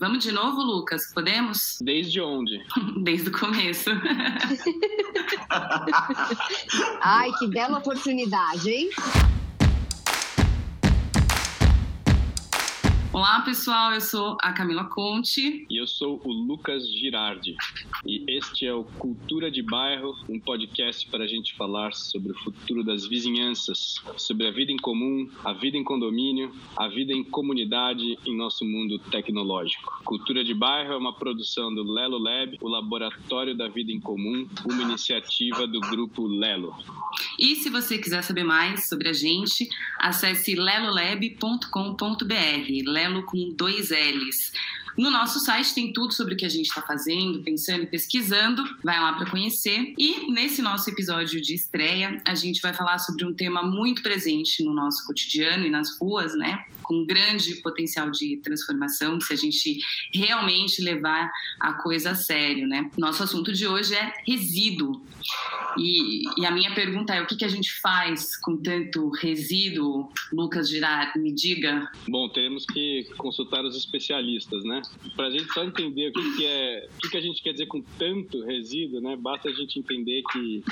Vamos de novo, Lucas? Podemos? Desde onde? Desde o começo. Ai, que bela oportunidade, hein? Olá, pessoal. Eu sou a Camila Conte. E eu sou o Lucas Girardi. E este é o Cultura de Bairro, um podcast para a gente falar sobre o futuro das vizinhanças, sobre a vida em comum, a vida em condomínio, a vida em comunidade em nosso mundo tecnológico. Cultura de Bairro é uma produção do Lelo Lab, o Laboratório da Vida em Comum, uma iniciativa do grupo Lelo. E se você quiser saber mais sobre a gente, acesse lelolab.com.br. Lelo com dois L's. No nosso site tem tudo sobre o que a gente está fazendo, pensando e pesquisando. Vai lá para conhecer. E nesse nosso episódio de estreia, a gente vai falar sobre um tema muito presente no nosso cotidiano e nas ruas, né? Com grande potencial de transformação, se a gente realmente levar a coisa a sério, né? Nosso assunto de hoje é resíduo. E, e a minha pergunta é: o que, que a gente faz com tanto resíduo? Lucas Girard, me diga. Bom, teremos que consultar os especialistas, né? Para a gente só entender o que, que é, o que, que a gente quer dizer com tanto resíduo, né? Basta a gente entender que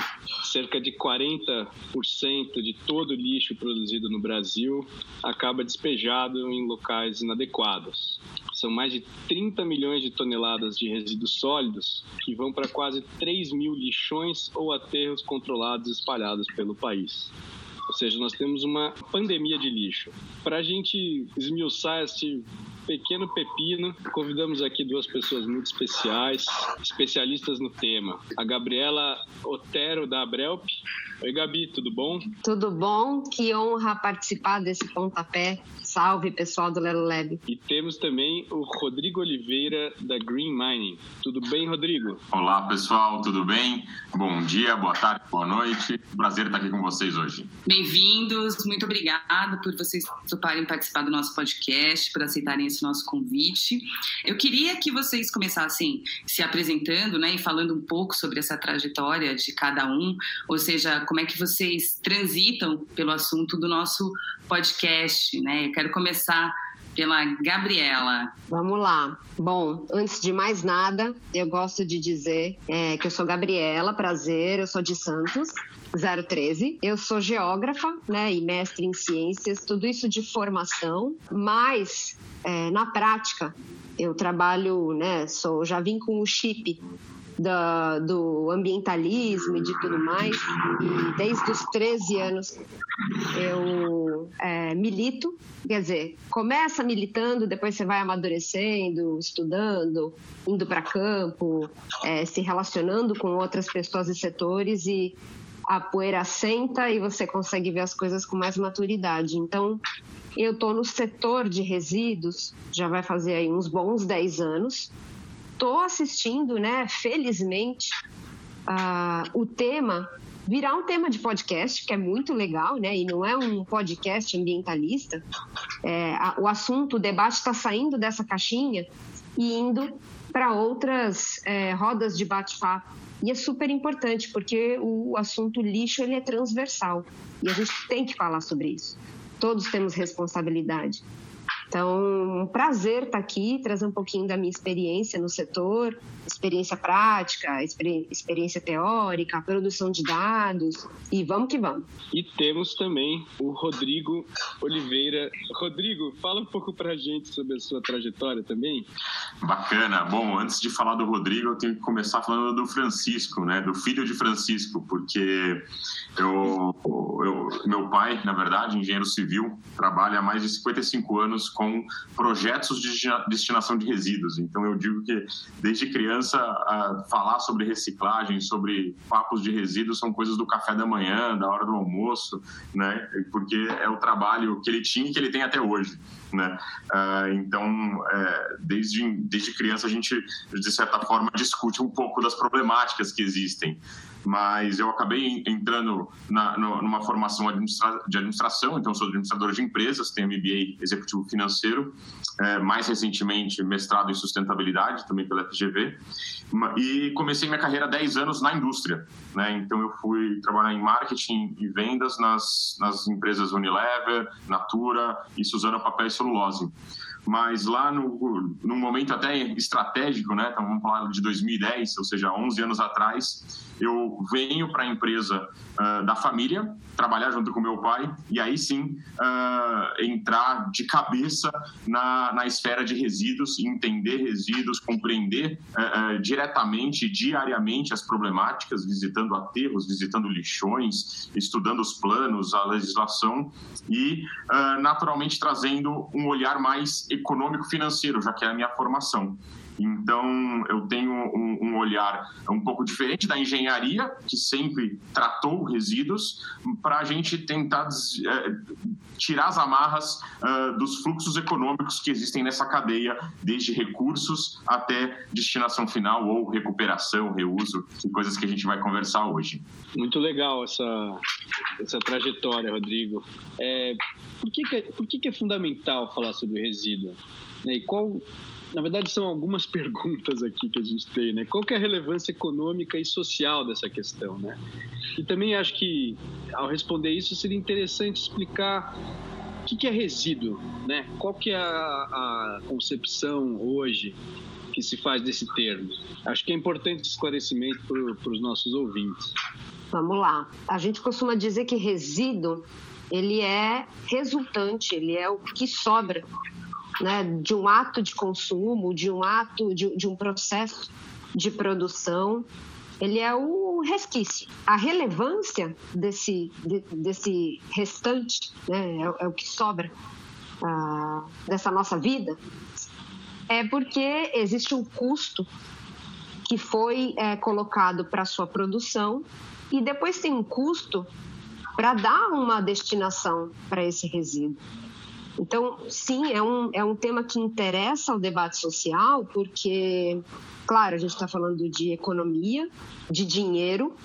cerca de 40% de todo o lixo produzido no Brasil acaba despejado em locais inadequados. São mais de 30 milhões de toneladas de resíduos sólidos que vão para quase 3 mil lixões ou aterros controlados espalhados pelo país. Ou seja, nós temos uma pandemia de lixo. Para a gente esmiuçar esse pequeno pepino, convidamos aqui duas pessoas muito especiais, especialistas no tema. A Gabriela Otero, da Abrelp. Oi, Gabi, tudo bom? Tudo bom? Que honra participar desse pontapé Salve, pessoal do Lelo Lab. E temos também o Rodrigo Oliveira, da Green Mining. Tudo bem, Rodrigo? Olá, pessoal, tudo bem? Bom dia, boa tarde, boa noite. Prazer estar aqui com vocês hoje. Bem-vindos, muito obrigada por vocês toparem participar do nosso podcast, por aceitarem esse nosso convite. Eu queria que vocês começassem se apresentando né, e falando um pouco sobre essa trajetória de cada um, ou seja, como é que vocês transitam pelo assunto do nosso podcast, né? Quero começar pela Gabriela. Vamos lá. Bom, antes de mais nada, eu gosto de dizer é, que eu sou Gabriela, prazer, eu sou de Santos. 013. Eu sou geógrafa, né, e mestre em ciências, tudo isso de formação, mas é, na prática eu trabalho, né, sou, já vim com o chip da, do ambientalismo e de tudo mais. E desde os 13 anos eu é, milito, quer dizer, começa militando, depois você vai amadurecendo, estudando, indo para campo, é, se relacionando com outras pessoas e setores e a poeira senta e você consegue ver as coisas com mais maturidade. Então, eu estou no setor de resíduos, já vai fazer aí uns bons 10 anos, estou assistindo, né, felizmente, uh, o tema virar um tema de podcast, que é muito legal, né? E não é um podcast ambientalista. É, a, o assunto, o debate está saindo dessa caixinha e indo para outras é, rodas de bate-papo. E é super importante, porque o assunto lixo ele é transversal. E a gente tem que falar sobre isso. Todos temos responsabilidade. Então, um prazer estar aqui, trazer um pouquinho da minha experiência no setor, experiência prática, experiência teórica, produção de dados e vamos que vamos. E temos também o Rodrigo Oliveira. Rodrigo, fala um pouco para a gente sobre a sua trajetória também. Bacana. Bom, antes de falar do Rodrigo, eu tenho que começar falando do Francisco, né, do filho de Francisco, porque eu, eu meu pai, na verdade, engenheiro civil, trabalha há mais de 55 anos com projetos de destinação de resíduos. Então eu digo que desde criança falar sobre reciclagem, sobre papos de resíduos são coisas do café da manhã, da hora do almoço, né? Porque é o trabalho que ele tinha e que ele tem até hoje, né? Uh, então é, desde desde criança a gente de certa forma discute um pouco das problemáticas que existem mas eu acabei entrando na, numa formação de administração, então sou administrador de empresas, tenho MBA executivo financeiro, é, mais recentemente mestrado em sustentabilidade, também pela FGV, e comecei minha carreira há 10 anos na indústria, né? então eu fui trabalhar em marketing e vendas nas, nas empresas Unilever, Natura e Suzano Papel e Celulose. Mas lá no, no momento até estratégico, né, então vamos falar de 2010, ou seja, 11 anos atrás, eu venho para a empresa uh, da família, trabalhar junto com meu pai, e aí sim uh, entrar de cabeça na, na esfera de resíduos, entender resíduos, compreender uh, diretamente, diariamente as problemáticas, visitando aterros, visitando lixões, estudando os planos, a legislação e, naturalmente, trazendo um olhar mais econômico-financeiro, já que é a minha formação. Então, eu tenho um, um, olhar um pouco diferente da engenharia, que sempre tratou resíduos, para a gente tentar é, tirar as amarras uh, dos fluxos econômicos que existem nessa cadeia, desde recursos até destinação final ou recuperação, reuso, coisas que a gente vai conversar hoje. Muito legal essa, essa trajetória, Rodrigo. É, por que, que, é, por que, que é fundamental falar sobre resíduo? E qual na verdade, são algumas perguntas aqui que a gente tem, né? Qual é a relevância econômica e social dessa questão, né? E também acho que, ao responder isso, seria interessante explicar o que é resíduo, né? Qual que é a, a concepção hoje que se faz desse termo? Acho que é importante esclarecimento para os nossos ouvintes. Vamos lá. A gente costuma dizer que resíduo ele é resultante, ele é o que sobra né, de um ato de consumo, de um ato, de, de um processo de produção, ele é o resquício. A relevância desse, de, desse restante, né, é, é, o que sobra uh, dessa nossa vida, é porque existe um custo que foi é, colocado para sua produção e depois tem um custo para dar uma destinação para esse resíduo. Então, sim, é um, é um tema que interessa ao debate social, porque, claro, a gente está falando de economia, de dinheiro,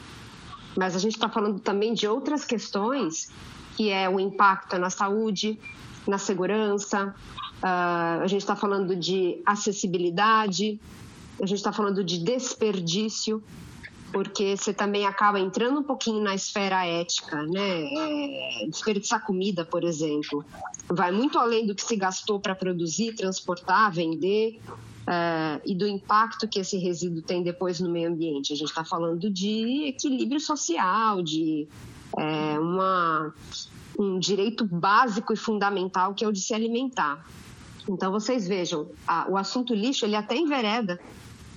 mas a gente está falando também de outras questões, que é o impacto na saúde, na segurança, uh, a gente está falando de acessibilidade, a gente está falando de desperdício porque você também acaba entrando um pouquinho na esfera ética, né? É, desperdiçar comida, por exemplo, vai muito além do que se gastou para produzir, transportar, vender. É, e do impacto que esse resíduo tem depois no meio ambiente. A gente está falando de equilíbrio social, de é, uma, um direito básico e fundamental que é o de se alimentar. Então vocês vejam, a, o assunto lixo ele até envereda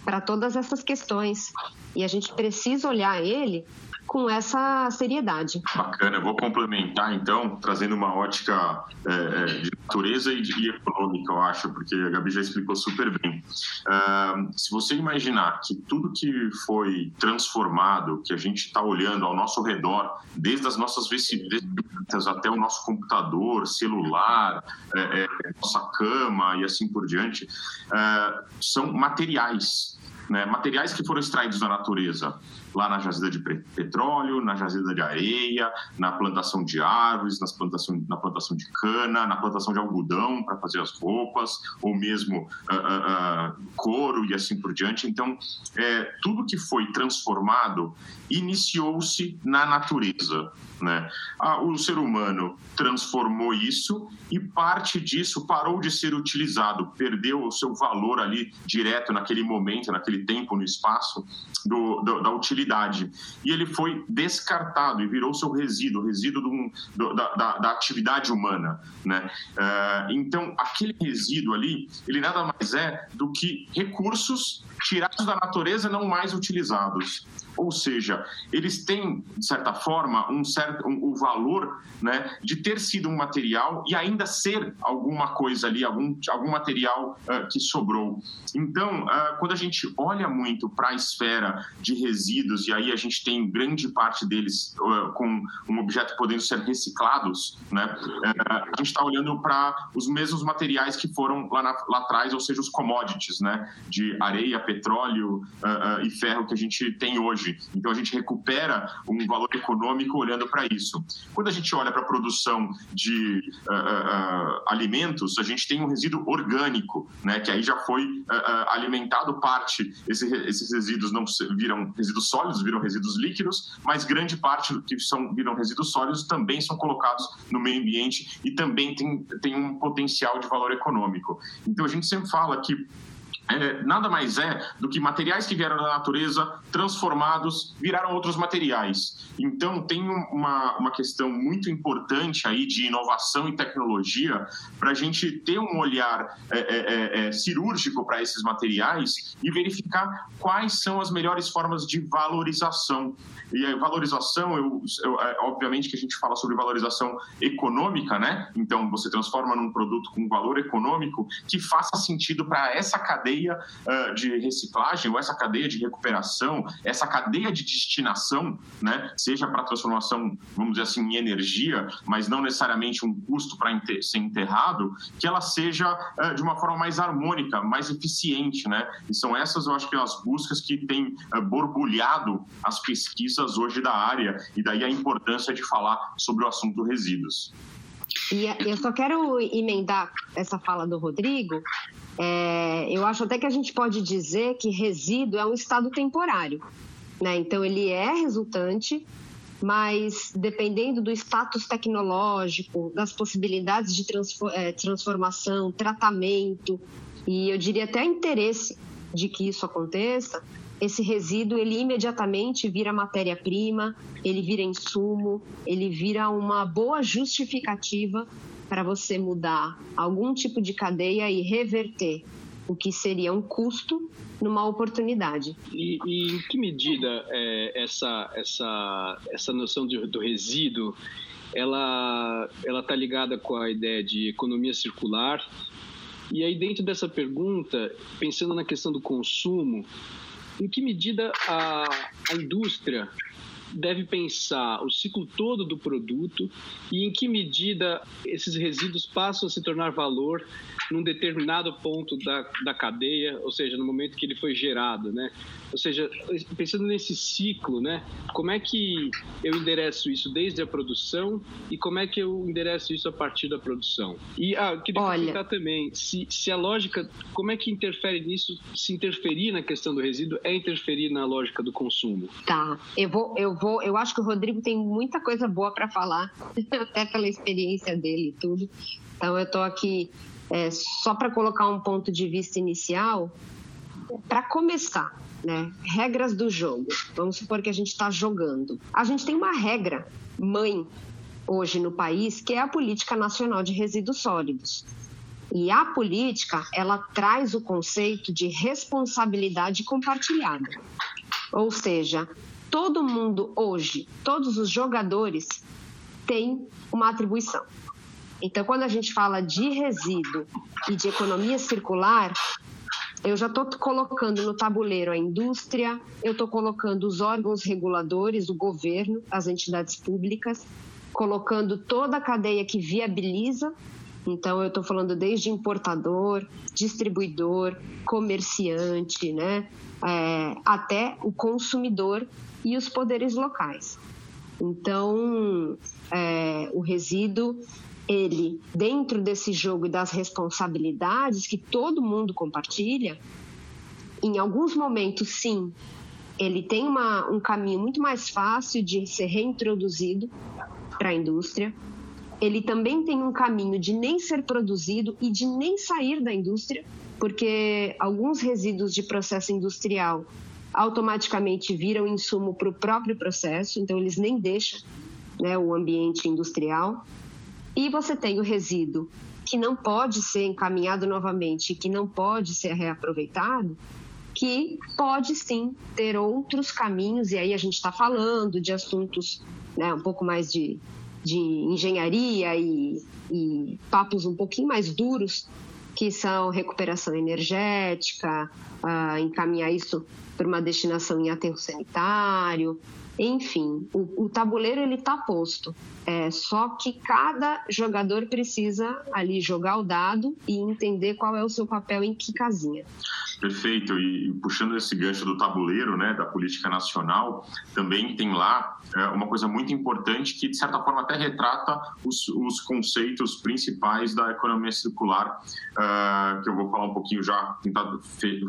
para todas essas questões. E a gente precisa olhar ele com essa seriedade. Bacana, eu vou complementar então, trazendo uma ótica é, é, de natureza e de econômica, eu acho, porque a Gabi já explicou super bem. Uh, se você imaginar que tudo que foi transformado, que a gente está olhando ao nosso redor, desde as nossas vestimentas até o nosso computador, celular, é, é, nossa cama e assim por diante, uh, são materiais né, materiais que foram extraídos da natureza, lá na jazida de petróleo, na jazida de areia, na plantação de árvores, nas plantação, na plantação de cana, na plantação de algodão para fazer as roupas, ou mesmo uh, uh, couro e assim por diante. Então, é, tudo que foi transformado iniciou-se na natureza. Né? Ah, o ser humano transformou isso e parte disso parou de ser utilizado, perdeu o seu valor ali direto naquele momento, naquele tempo, no espaço do, do, da utilidade. E ele foi descartado e virou seu resíduo, resíduo do, da, da, da, atividade humana. Né? Uh, então, aquele resíduo ali, ele nada mais é do que recursos tirados da natureza não mais utilizados. Ou seja, eles têm, de certa forma, um certo um, o valor né, de ter sido um material e ainda ser alguma coisa ali, algum, algum material uh, que sobrou. Então, uh, quando a gente olha muito para a esfera de resíduos, e aí a gente tem grande parte deles uh, com um objeto podendo ser reciclados, né, a gente está olhando para os mesmos materiais que foram lá, na, lá atrás, ou seja, os commodities, né, de areia, petróleo e ferro que a gente tem hoje hoje. Então a gente recupera um valor econômico olhando para isso. Quando a gente olha para a produção de uh, uh, alimentos, a gente tem um resíduo orgânico, né, que aí já foi uh, alimentado parte esse, esses resíduos não viram resíduos sólidos, viram resíduos líquidos, mas grande parte do que são, viram resíduos sólidos também são colocados no meio ambiente e também tem, tem um potencial de valor econômico. Então a gente sempre fala que é, nada mais é do que materiais que vieram da natureza transformados viraram outros materiais. Então tem uma, uma questão muito importante aí de inovação e tecnologia para a gente ter um olhar é, é, é, é cirúrgico para esses materiais e verificar quais são as melhores formas de valorização. E a valorização, eu, eu, é, obviamente que a gente fala sobre valorização econômica, né? Então você transforma num produto com valor econômico que faça sentido para essa cadeia cadeia uh, de reciclagem ou essa cadeia de recuperação, essa cadeia de destinação, né, seja para transformação, vamos dizer assim, em energia, mas não necessariamente um custo para ser enterrado, que ela seja uh, de uma forma mais harmônica, mais eficiente, né? E são essas, eu acho que as buscas que têm uh, borbulhado as pesquisas hoje da área e daí a importância de falar sobre o assunto resíduos. E eu só quero emendar essa fala do Rodrigo. É, eu acho até que a gente pode dizer que resíduo é um estado temporário. Né? Então, ele é resultante, mas dependendo do status tecnológico, das possibilidades de é, transformação, tratamento, e eu diria até interesse de que isso aconteça, esse resíduo ele imediatamente vira matéria-prima, ele vira insumo, ele vira uma boa justificativa para você mudar algum tipo de cadeia e reverter o que seria um custo numa oportunidade. E, e em que medida é, essa, essa, essa noção de, do resíduo ela ela está ligada com a ideia de economia circular? E aí dentro dessa pergunta, pensando na questão do consumo, em que medida a, a indústria deve pensar o ciclo todo do produto e em que medida esses resíduos passam a se tornar valor num determinado ponto da, da cadeia, ou seja, no momento que ele foi gerado, né? Ou seja, pensando nesse ciclo, né? Como é que eu endereço isso desde a produção e como é que eu endereço isso a partir da produção? E ah, eu queria Olha... também se, se a lógica, como é que interfere nisso? Se interferir na questão do resíduo é interferir na lógica do consumo? Tá, eu vou, eu vou, eu acho que o Rodrigo tem muita coisa boa para falar, até pela experiência dele e tudo. Então eu estou aqui é, só para colocar um ponto de vista inicial, para começar, né? Regras do jogo. Vamos supor que a gente está jogando. A gente tem uma regra mãe hoje no país que é a política nacional de resíduos sólidos. E a política ela traz o conceito de responsabilidade compartilhada. Ou seja, todo mundo hoje, todos os jogadores têm uma atribuição. Então, quando a gente fala de resíduo e de economia circular, eu já estou colocando no tabuleiro a indústria, eu estou colocando os órgãos reguladores, o governo, as entidades públicas, colocando toda a cadeia que viabiliza. Então, eu estou falando desde importador, distribuidor, comerciante, né, é, até o consumidor e os poderes locais. Então, é, o resíduo ele, dentro desse jogo das responsabilidades que todo mundo compartilha, em alguns momentos, sim, ele tem uma, um caminho muito mais fácil de ser reintroduzido para a indústria. Ele também tem um caminho de nem ser produzido e de nem sair da indústria, porque alguns resíduos de processo industrial automaticamente viram insumo para o próprio processo, então eles nem deixam né, o ambiente industrial. E você tem o resíduo que não pode ser encaminhado novamente, que não pode ser reaproveitado, que pode sim ter outros caminhos, e aí a gente está falando de assuntos né, um pouco mais de, de engenharia e, e papos um pouquinho mais duros, que são recuperação energética, uh, encaminhar isso para uma destinação em aterro sanitário, Enfim, o, o tabuleiro ele está posto. É, só que cada jogador precisa ali jogar o dado e entender qual é o seu papel em que casinha. Perfeito. E, puxando esse gancho do tabuleiro, né, da política nacional, também tem lá é, uma coisa muito importante que, de certa forma, até retrata os, os conceitos principais da economia circular, uh, que eu vou falar um pouquinho já, tentar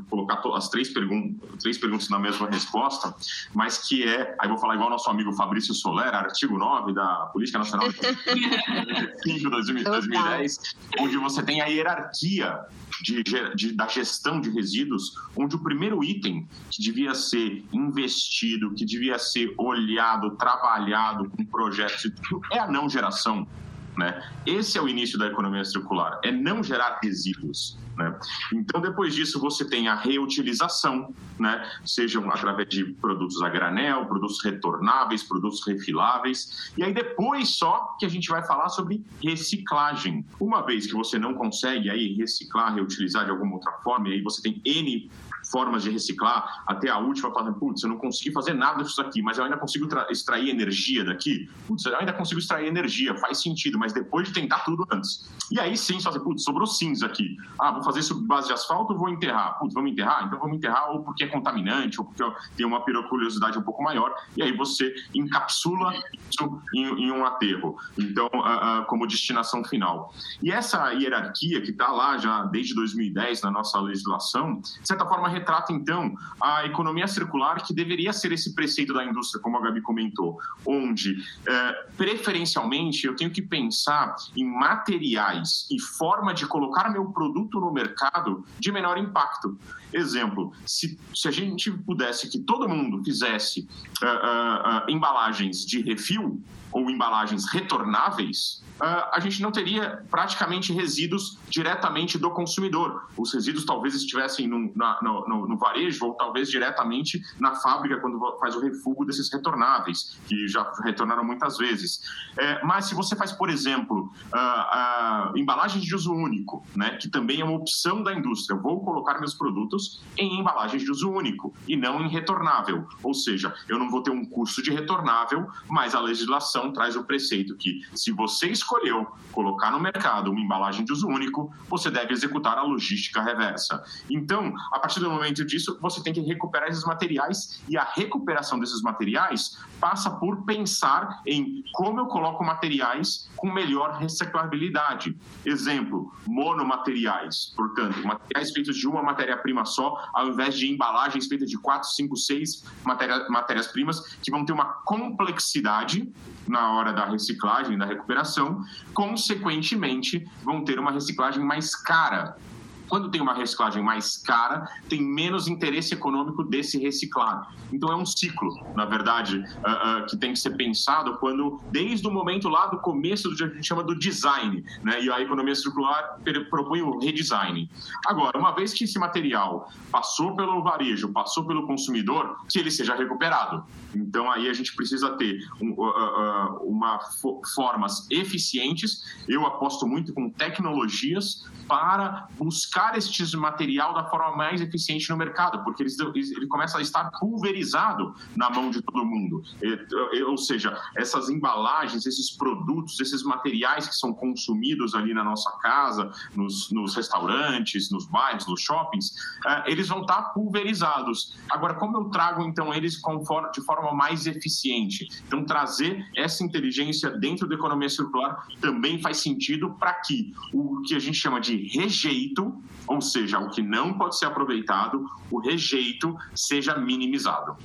colocar as três, pergun três perguntas na mesma resposta, mas que é, aí vou falar igual nosso amigo Fabrício Soler, artigo 9 da Política Nacional de 2010, onde você tem a hierarquia de, de, da gestão de resíduos, onde o primeiro item que devia ser investido, que devia ser olhado, trabalhado com projetos e tudo, é a não geração. Né? Esse é o início da economia circular, é não gerar resíduos. Né? Então, depois disso, você tem a reutilização, né? sejam através de produtos a granel, produtos retornáveis, produtos refiláveis. E aí, depois só que a gente vai falar sobre reciclagem. Uma vez que você não consegue aí reciclar, reutilizar de alguma outra forma, e aí você tem N formas de reciclar, até a última falando, putz, eu não consegui fazer nada disso aqui, mas eu ainda consigo extrair energia daqui. Putz, eu ainda consigo extrair energia, faz sentido, mas depois de tentar tudo antes. E aí sim, só putz, sobrou cinza aqui. Ah, vou fazer isso base de asfalto ou vou enterrar? Putz, vamos enterrar? Então vamos enterrar ou porque é contaminante, ou porque tem uma periculosidade um pouco maior, e aí você encapsula isso em, em um aterro. Então, uh, uh, como destinação final. E essa hierarquia que está lá já desde 2010 na nossa legislação, de certa forma retrata, então, a economia circular, que deveria ser esse preceito da indústria, como a Gabi comentou, onde, é, preferencialmente, eu tenho que pensar em materiais e forma de colocar meu produto no mercado de menor impacto. Exemplo, se, se a gente pudesse que todo mundo fizesse uh, uh, uh, embalagens de refil ou embalagens retornáveis, uh, a gente não teria praticamente resíduos diretamente do consumidor. Os resíduos talvez estivessem no, na, no, no, varejo ou talvez diretamente na fábrica quando faz o refugo desses retornáveis, que já retornaram muitas vezes. É, mas se você faz, por exemplo, uh, uh, embalagens de uso único, né, que também é uma opção da indústria, eu vou colocar meus produtos em embalagens de uso único e não em retornável. Ou seja, eu não vou ter um curso de retornável, mas a legislação traz o preceito que se você escolheu colocar no mercado uma embalagem de uso único, você deve executar a logística reversa. Então, a partir do momento disso, você tem que recuperar esses materiais e a recuperação desses materiais passa por pensar em como eu coloco materiais com melhor reciclabilidade. Exemplo, monomateriais, portanto, materiais feitos de uma matéria-prima só, ao invés de embalagens feitas de quatro, cinco, seis matérias-primas que vão ter uma complexidade na hora da reciclagem, da recuperação, consequentemente vão ter uma reciclagem mais cara quando tem uma reciclagem mais cara, tem menos interesse econômico desse reciclado. Então é um ciclo, na verdade, uh, uh, que tem que ser pensado quando, desde o momento lá do começo do que a gente chama do design, né? E a economia circular propõe o redesign. Agora, uma vez que esse material passou pelo varejo, passou pelo consumidor, que ele seja recuperado. Então aí a gente precisa ter um, uh, uma formas eficientes. Eu aposto muito com tecnologias para buscar este material da forma mais eficiente no mercado, porque ele, ele começa a estar pulverizado na mão de todo mundo. Ou seja, essas embalagens, esses produtos, esses materiais que são consumidos ali na nossa casa, nos, nos restaurantes, nos bairros, nos shoppings, é, eles vão estar pulverizados. Agora, como eu trago então eles de forma mais eficiente? Então, trazer essa inteligência dentro da economia circular também faz sentido para que o que a gente chama de rejeito, ou seja, o que não pode ser aproveitado, o rejeito seja minimizado.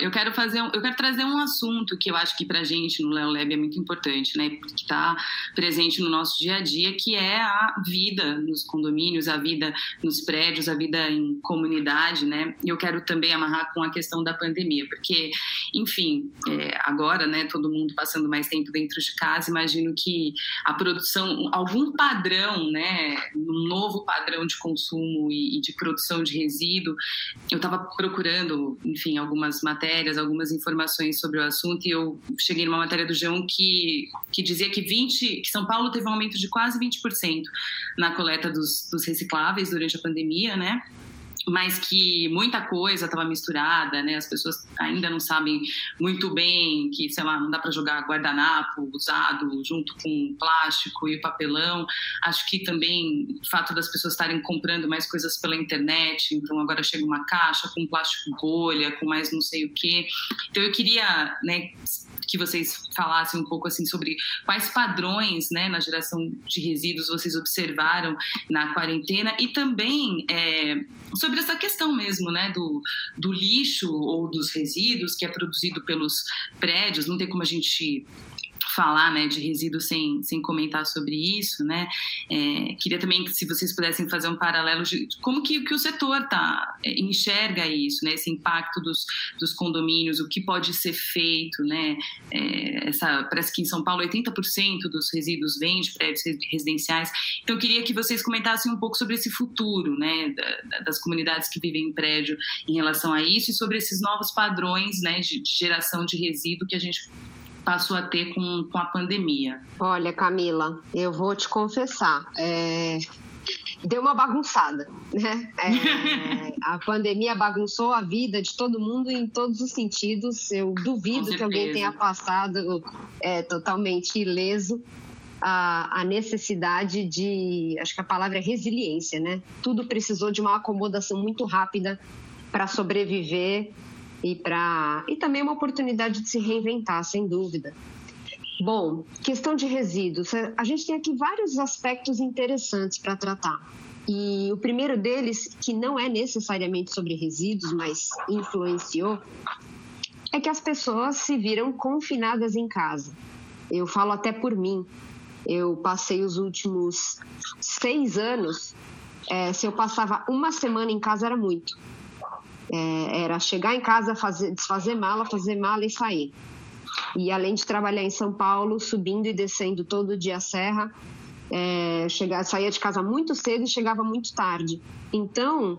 Eu quero fazer, eu quero trazer um assunto que eu acho que para gente no Leo Lab é muito importante, né? Que está presente no nosso dia a dia, que é a vida nos condomínios, a vida nos prédios, a vida em comunidade, né? E eu quero também amarrar com a questão da pandemia, porque, enfim, é, agora, né? Todo mundo passando mais tempo dentro de casa, imagino que a produção, algum padrão, né? Um novo padrão de consumo e, e de produção de resíduo. Eu estava procurando, enfim, algumas matérias matérias, algumas informações sobre o assunto, e eu cheguei numa matéria do G1 que, que dizia que 20, que São Paulo teve um aumento de quase 20% na coleta dos, dos recicláveis durante a pandemia, né? Mas que muita coisa estava misturada, né? As pessoas ainda não sabem muito bem que, sei lá, não dá para jogar guardanapo usado junto com plástico e papelão. Acho que também o fato das pessoas estarem comprando mais coisas pela internet, então agora chega uma caixa com plástico bolha, com mais não sei o quê. Então eu queria, né, que vocês falassem um pouco assim sobre quais padrões, né, na geração de resíduos vocês observaram na quarentena e também é, sobre essa questão mesmo, né, do, do lixo ou dos resíduos que é produzido pelos prédios. Não tem como a gente falar né, de resíduos sem, sem comentar sobre isso, né? É, queria também que se vocês pudessem fazer um paralelo de como que, que o setor tá, é, enxerga isso, né? Esse impacto dos, dos condomínios, o que pode ser feito, né? É, essa, parece que em São Paulo 80% dos resíduos vêm de prédios residenciais. Então, eu queria que vocês comentassem um pouco sobre esse futuro, né? Da, das comunidades que vivem em prédio em relação a isso e sobre esses novos padrões, né? de, de geração de resíduo que a gente passou a ter com, com a pandemia? Olha, Camila, eu vou te confessar. É, deu uma bagunçada, né? É, a pandemia bagunçou a vida de todo mundo em todos os sentidos. Eu duvido que alguém tenha passado é, totalmente ileso a, a, necessidade de, acho que a palavra é resiliência, né? Tudo precisou de uma acomodação muito rápida para sobreviver e para e também uma oportunidade de se reinventar, sem dúvida. Bom, questão de resíduos. A gente tem aqui vários aspectos interessantes para tratar. E o primeiro deles, que não é necessariamente sobre resíduos, mas influenciou, é que as pessoas se viram confinadas em casa. Eu falo até por mim. Eu passei os últimos seis anos. É, se eu passava uma semana em casa, era muito. É, era chegar em casa, fazer, desfazer mala, fazer mala e sair. E além de trabalhar em São Paulo, subindo e descendo todo dia a serra, é, chegar, saía de casa muito cedo e chegava muito tarde. Então,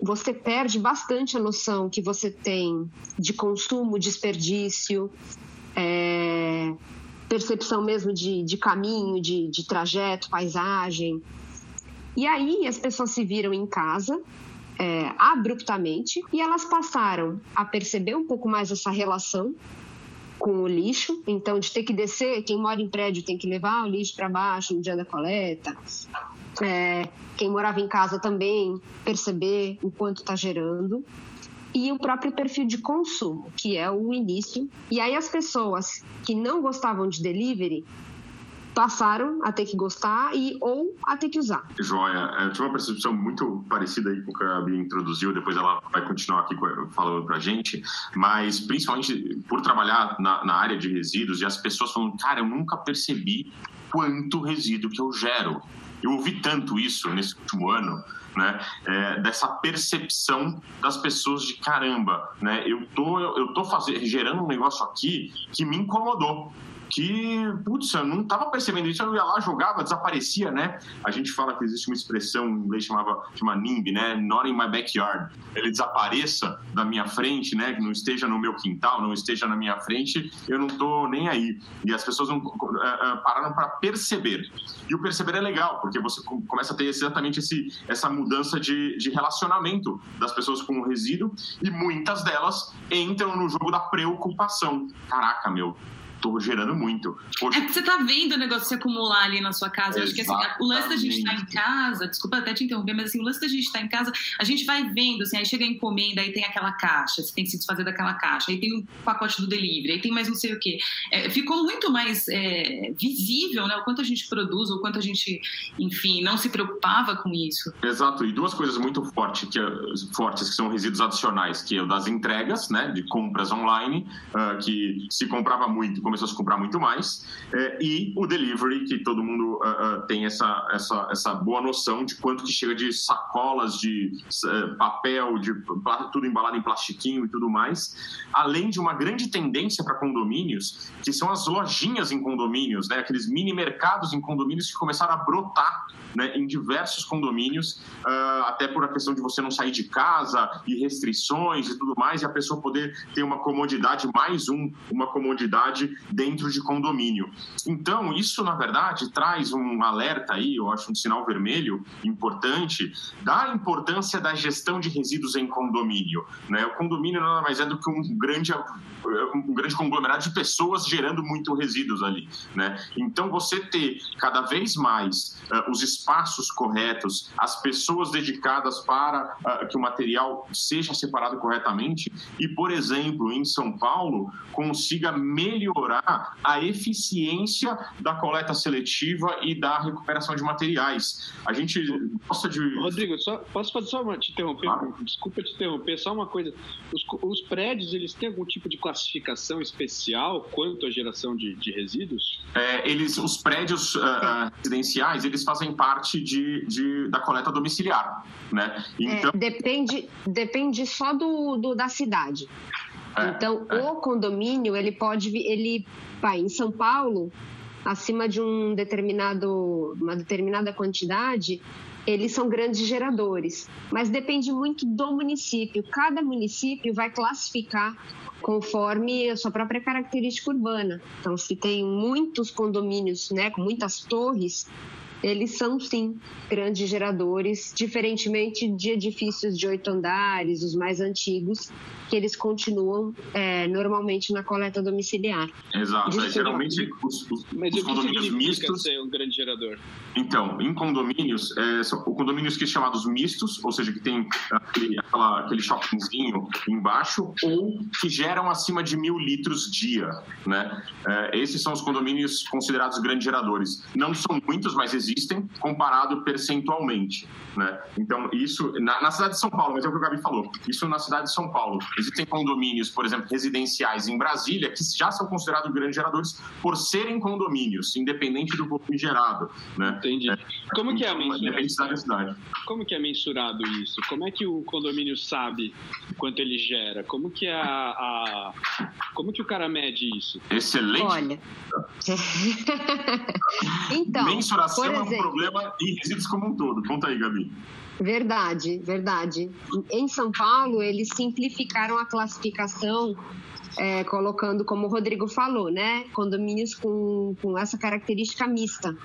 você perde bastante a noção que você tem de consumo, desperdício, é, percepção mesmo de, de caminho, de, de trajeto, paisagem. E aí as pessoas se viram em casa é, abruptamente e elas passaram a perceber um pouco mais essa relação com o lixo, então de ter que descer, quem mora em prédio tem que levar o lixo para baixo no dia da coleta. É, quem morava em casa também perceber o quanto está gerando e o próprio perfil de consumo, que é o início. E aí as pessoas que não gostavam de delivery passaram a ter que gostar e ou a ter que usar. Joia, eu tive uma percepção muito parecida aí com o que a Bia introduziu, depois ela vai continuar aqui falando pra gente, mas principalmente por trabalhar na, na área de resíduos e as pessoas falando, cara, eu nunca percebi quanto resíduo que eu gero. Eu ouvi tanto isso nesse último ano, né, é, dessa percepção das pessoas de caramba, né, eu tô eu tô fazendo gerando um negócio aqui que me incomodou que, putz, eu não estava percebendo isso, eu ia lá, jogava, desaparecia, né? A gente fala que existe uma expressão em inglês chamava, chama NIMB, né? Not in my backyard. Ele desapareça da minha frente, né? Que não esteja no meu quintal, não esteja na minha frente, eu não tô nem aí. E as pessoas não uh, uh, pararam para perceber. E o perceber é legal, porque você começa a ter exatamente esse, essa mudança de, de relacionamento das pessoas com o resíduo e muitas delas entram no jogo da preocupação. Caraca, meu, tô gerando muito. Poxa. É que você tá vendo o negócio se acumular ali na sua casa. Eu acho que assim, o lance da gente estar tá em casa, desculpa até te interromper, mas assim, o lance da gente estar tá em casa, a gente vai vendo, assim, aí chega a encomenda, aí tem aquela caixa, você tem que se desfazer daquela caixa, aí tem o pacote do delivery, aí tem mais não sei o quê. É, ficou muito mais é, visível, né, o quanto a gente produz, o quanto a gente, enfim, não se preocupava com isso. Exato, e duas coisas muito fortes que, fortes, que são resíduos adicionais, que é o das entregas, né, de compras online, uh, que se comprava muito, começou a se comprar muito mais, é, e o delivery, que todo mundo uh, uh, tem essa, essa, essa boa noção de quanto que chega de sacolas, de uh, papel, de tudo embalado em plastiquinho e tudo mais, além de uma grande tendência para condomínios, que são as lojinhas em condomínios, né, aqueles mini mercados em condomínios que começaram a brotar né, em diversos condomínios, até por a questão de você não sair de casa e restrições e tudo mais, e a pessoa poder ter uma comodidade, mais um, uma comodidade dentro de condomínio. Então, isso, na verdade, traz um alerta aí, eu acho um sinal vermelho importante, da importância da gestão de resíduos em condomínio. Né? O condomínio nada mais é do que um grande, um grande conglomerado de pessoas gerando muito resíduos ali. Né? Então, você ter cada vez mais uh, os espaços corretos, as pessoas dedicadas para uh, que o material seja separado corretamente e, por exemplo, em São Paulo, consiga melhorar a eficiência da coleta seletiva e da recuperação de materiais. A gente gosta de. Rodrigo, só, posso fazer só uma, te interromper? Claro. Desculpa te interromper, só uma coisa. Os, os, prédios, eles têm algum tipo de classificação especial quanto à geração de, de resíduos? É, eles, os prédios uh, residenciais, eles fazem parte de, de, da coleta domiciliar, né? É, então... É, depende, depende só do, do da cidade. É, então, é. o condomínio, ele pode, ele vai em São Paulo, acima de um determinado, uma determinada quantidade, eles são grandes geradores, mas depende muito do município. Cada município vai classificar conforme a sua própria característica urbana. Então, se tem muitos condomínios, né, com muitas torres, eles são sim grandes geradores, diferentemente de edifícios de oito andares, os mais antigos, que eles continuam é, normalmente na coleta domiciliar. Exato, é, geralmente os, os, Mas os condomínios mistos. ser um grande gerador? Então, em condomínios, é, são condomínios que são chamados mistos, ou seja, que tem aquele, aquela, aquele shoppingzinho embaixo, ou que geram acima de mil litros dia. Né? É, esses são os condomínios considerados grandes geradores. Não são muitos, mas existem, comparado percentualmente. Né? Então, isso na, na cidade de São Paulo, mas é o que o Gabi falou, isso na cidade de São Paulo. Existem condomínios, por exemplo, residenciais em Brasília, que já são considerados grandes geradores por serem condomínios, independente do volume gerado. Né? Entendi. Como que é mensurado? cidade. Como que é mensurado isso? Como é que o condomínio sabe quanto ele gera? Como que é a, a como que o cara mede isso? Excelente. Olha. então, mensuração é um problema em resíduos como um todo. Conta aí, Gabi. Verdade, verdade. Em São Paulo, eles simplificaram a classificação, é, colocando, como o Rodrigo falou, né, condomínios com, com essa característica mista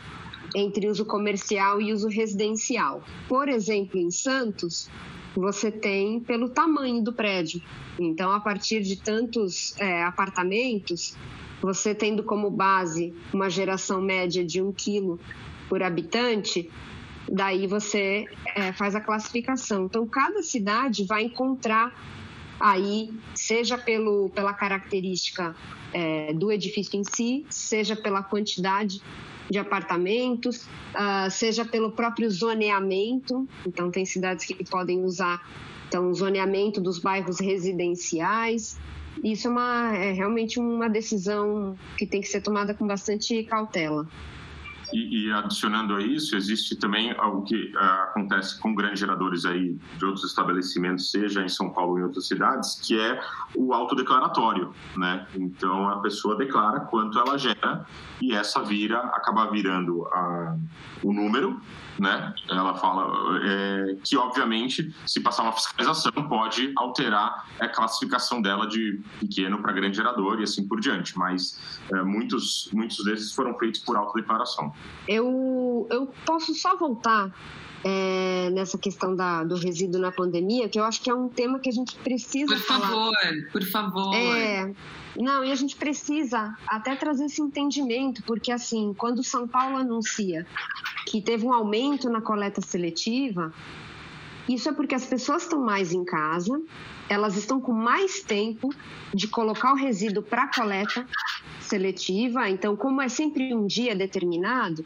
entre uso comercial e uso residencial. Por exemplo, em Santos, você tem pelo tamanho do prédio. Então, a partir de tantos é, apartamentos, você tendo como base uma geração média de um quilo por habitante, daí você é, faz a classificação. Então, cada cidade vai encontrar aí, seja pelo, pela característica é, do edifício em si, seja pela quantidade de apartamentos, uh, seja pelo próprio zoneamento. Então, tem cidades que podem usar então, o zoneamento dos bairros residenciais. Isso é, uma, é realmente uma decisão que tem que ser tomada com bastante cautela. E, e, adicionando a isso, existe também o que uh, acontece com grandes geradores aí de outros estabelecimentos, seja em São Paulo ou em outras cidades, que é o autodeclaratório, né? Então a pessoa declara quanto ela gera e essa vira acaba virando a, o número né? Ela fala é, que, obviamente, se passar uma fiscalização, pode alterar a classificação dela de pequeno para grande gerador e assim por diante. Mas é, muitos, muitos desses foram feitos por autodeclaração. Eu, eu posso só voltar é, nessa questão da, do resíduo na pandemia, que eu acho que é um tema que a gente precisa por falar. Favor, por favor. É, não, e a gente precisa até trazer esse entendimento, porque assim, quando São Paulo anuncia que teve um aumento na coleta seletiva, isso é porque as pessoas estão mais em casa, elas estão com mais tempo de colocar o resíduo para coleta seletiva. Então, como é sempre um dia determinado,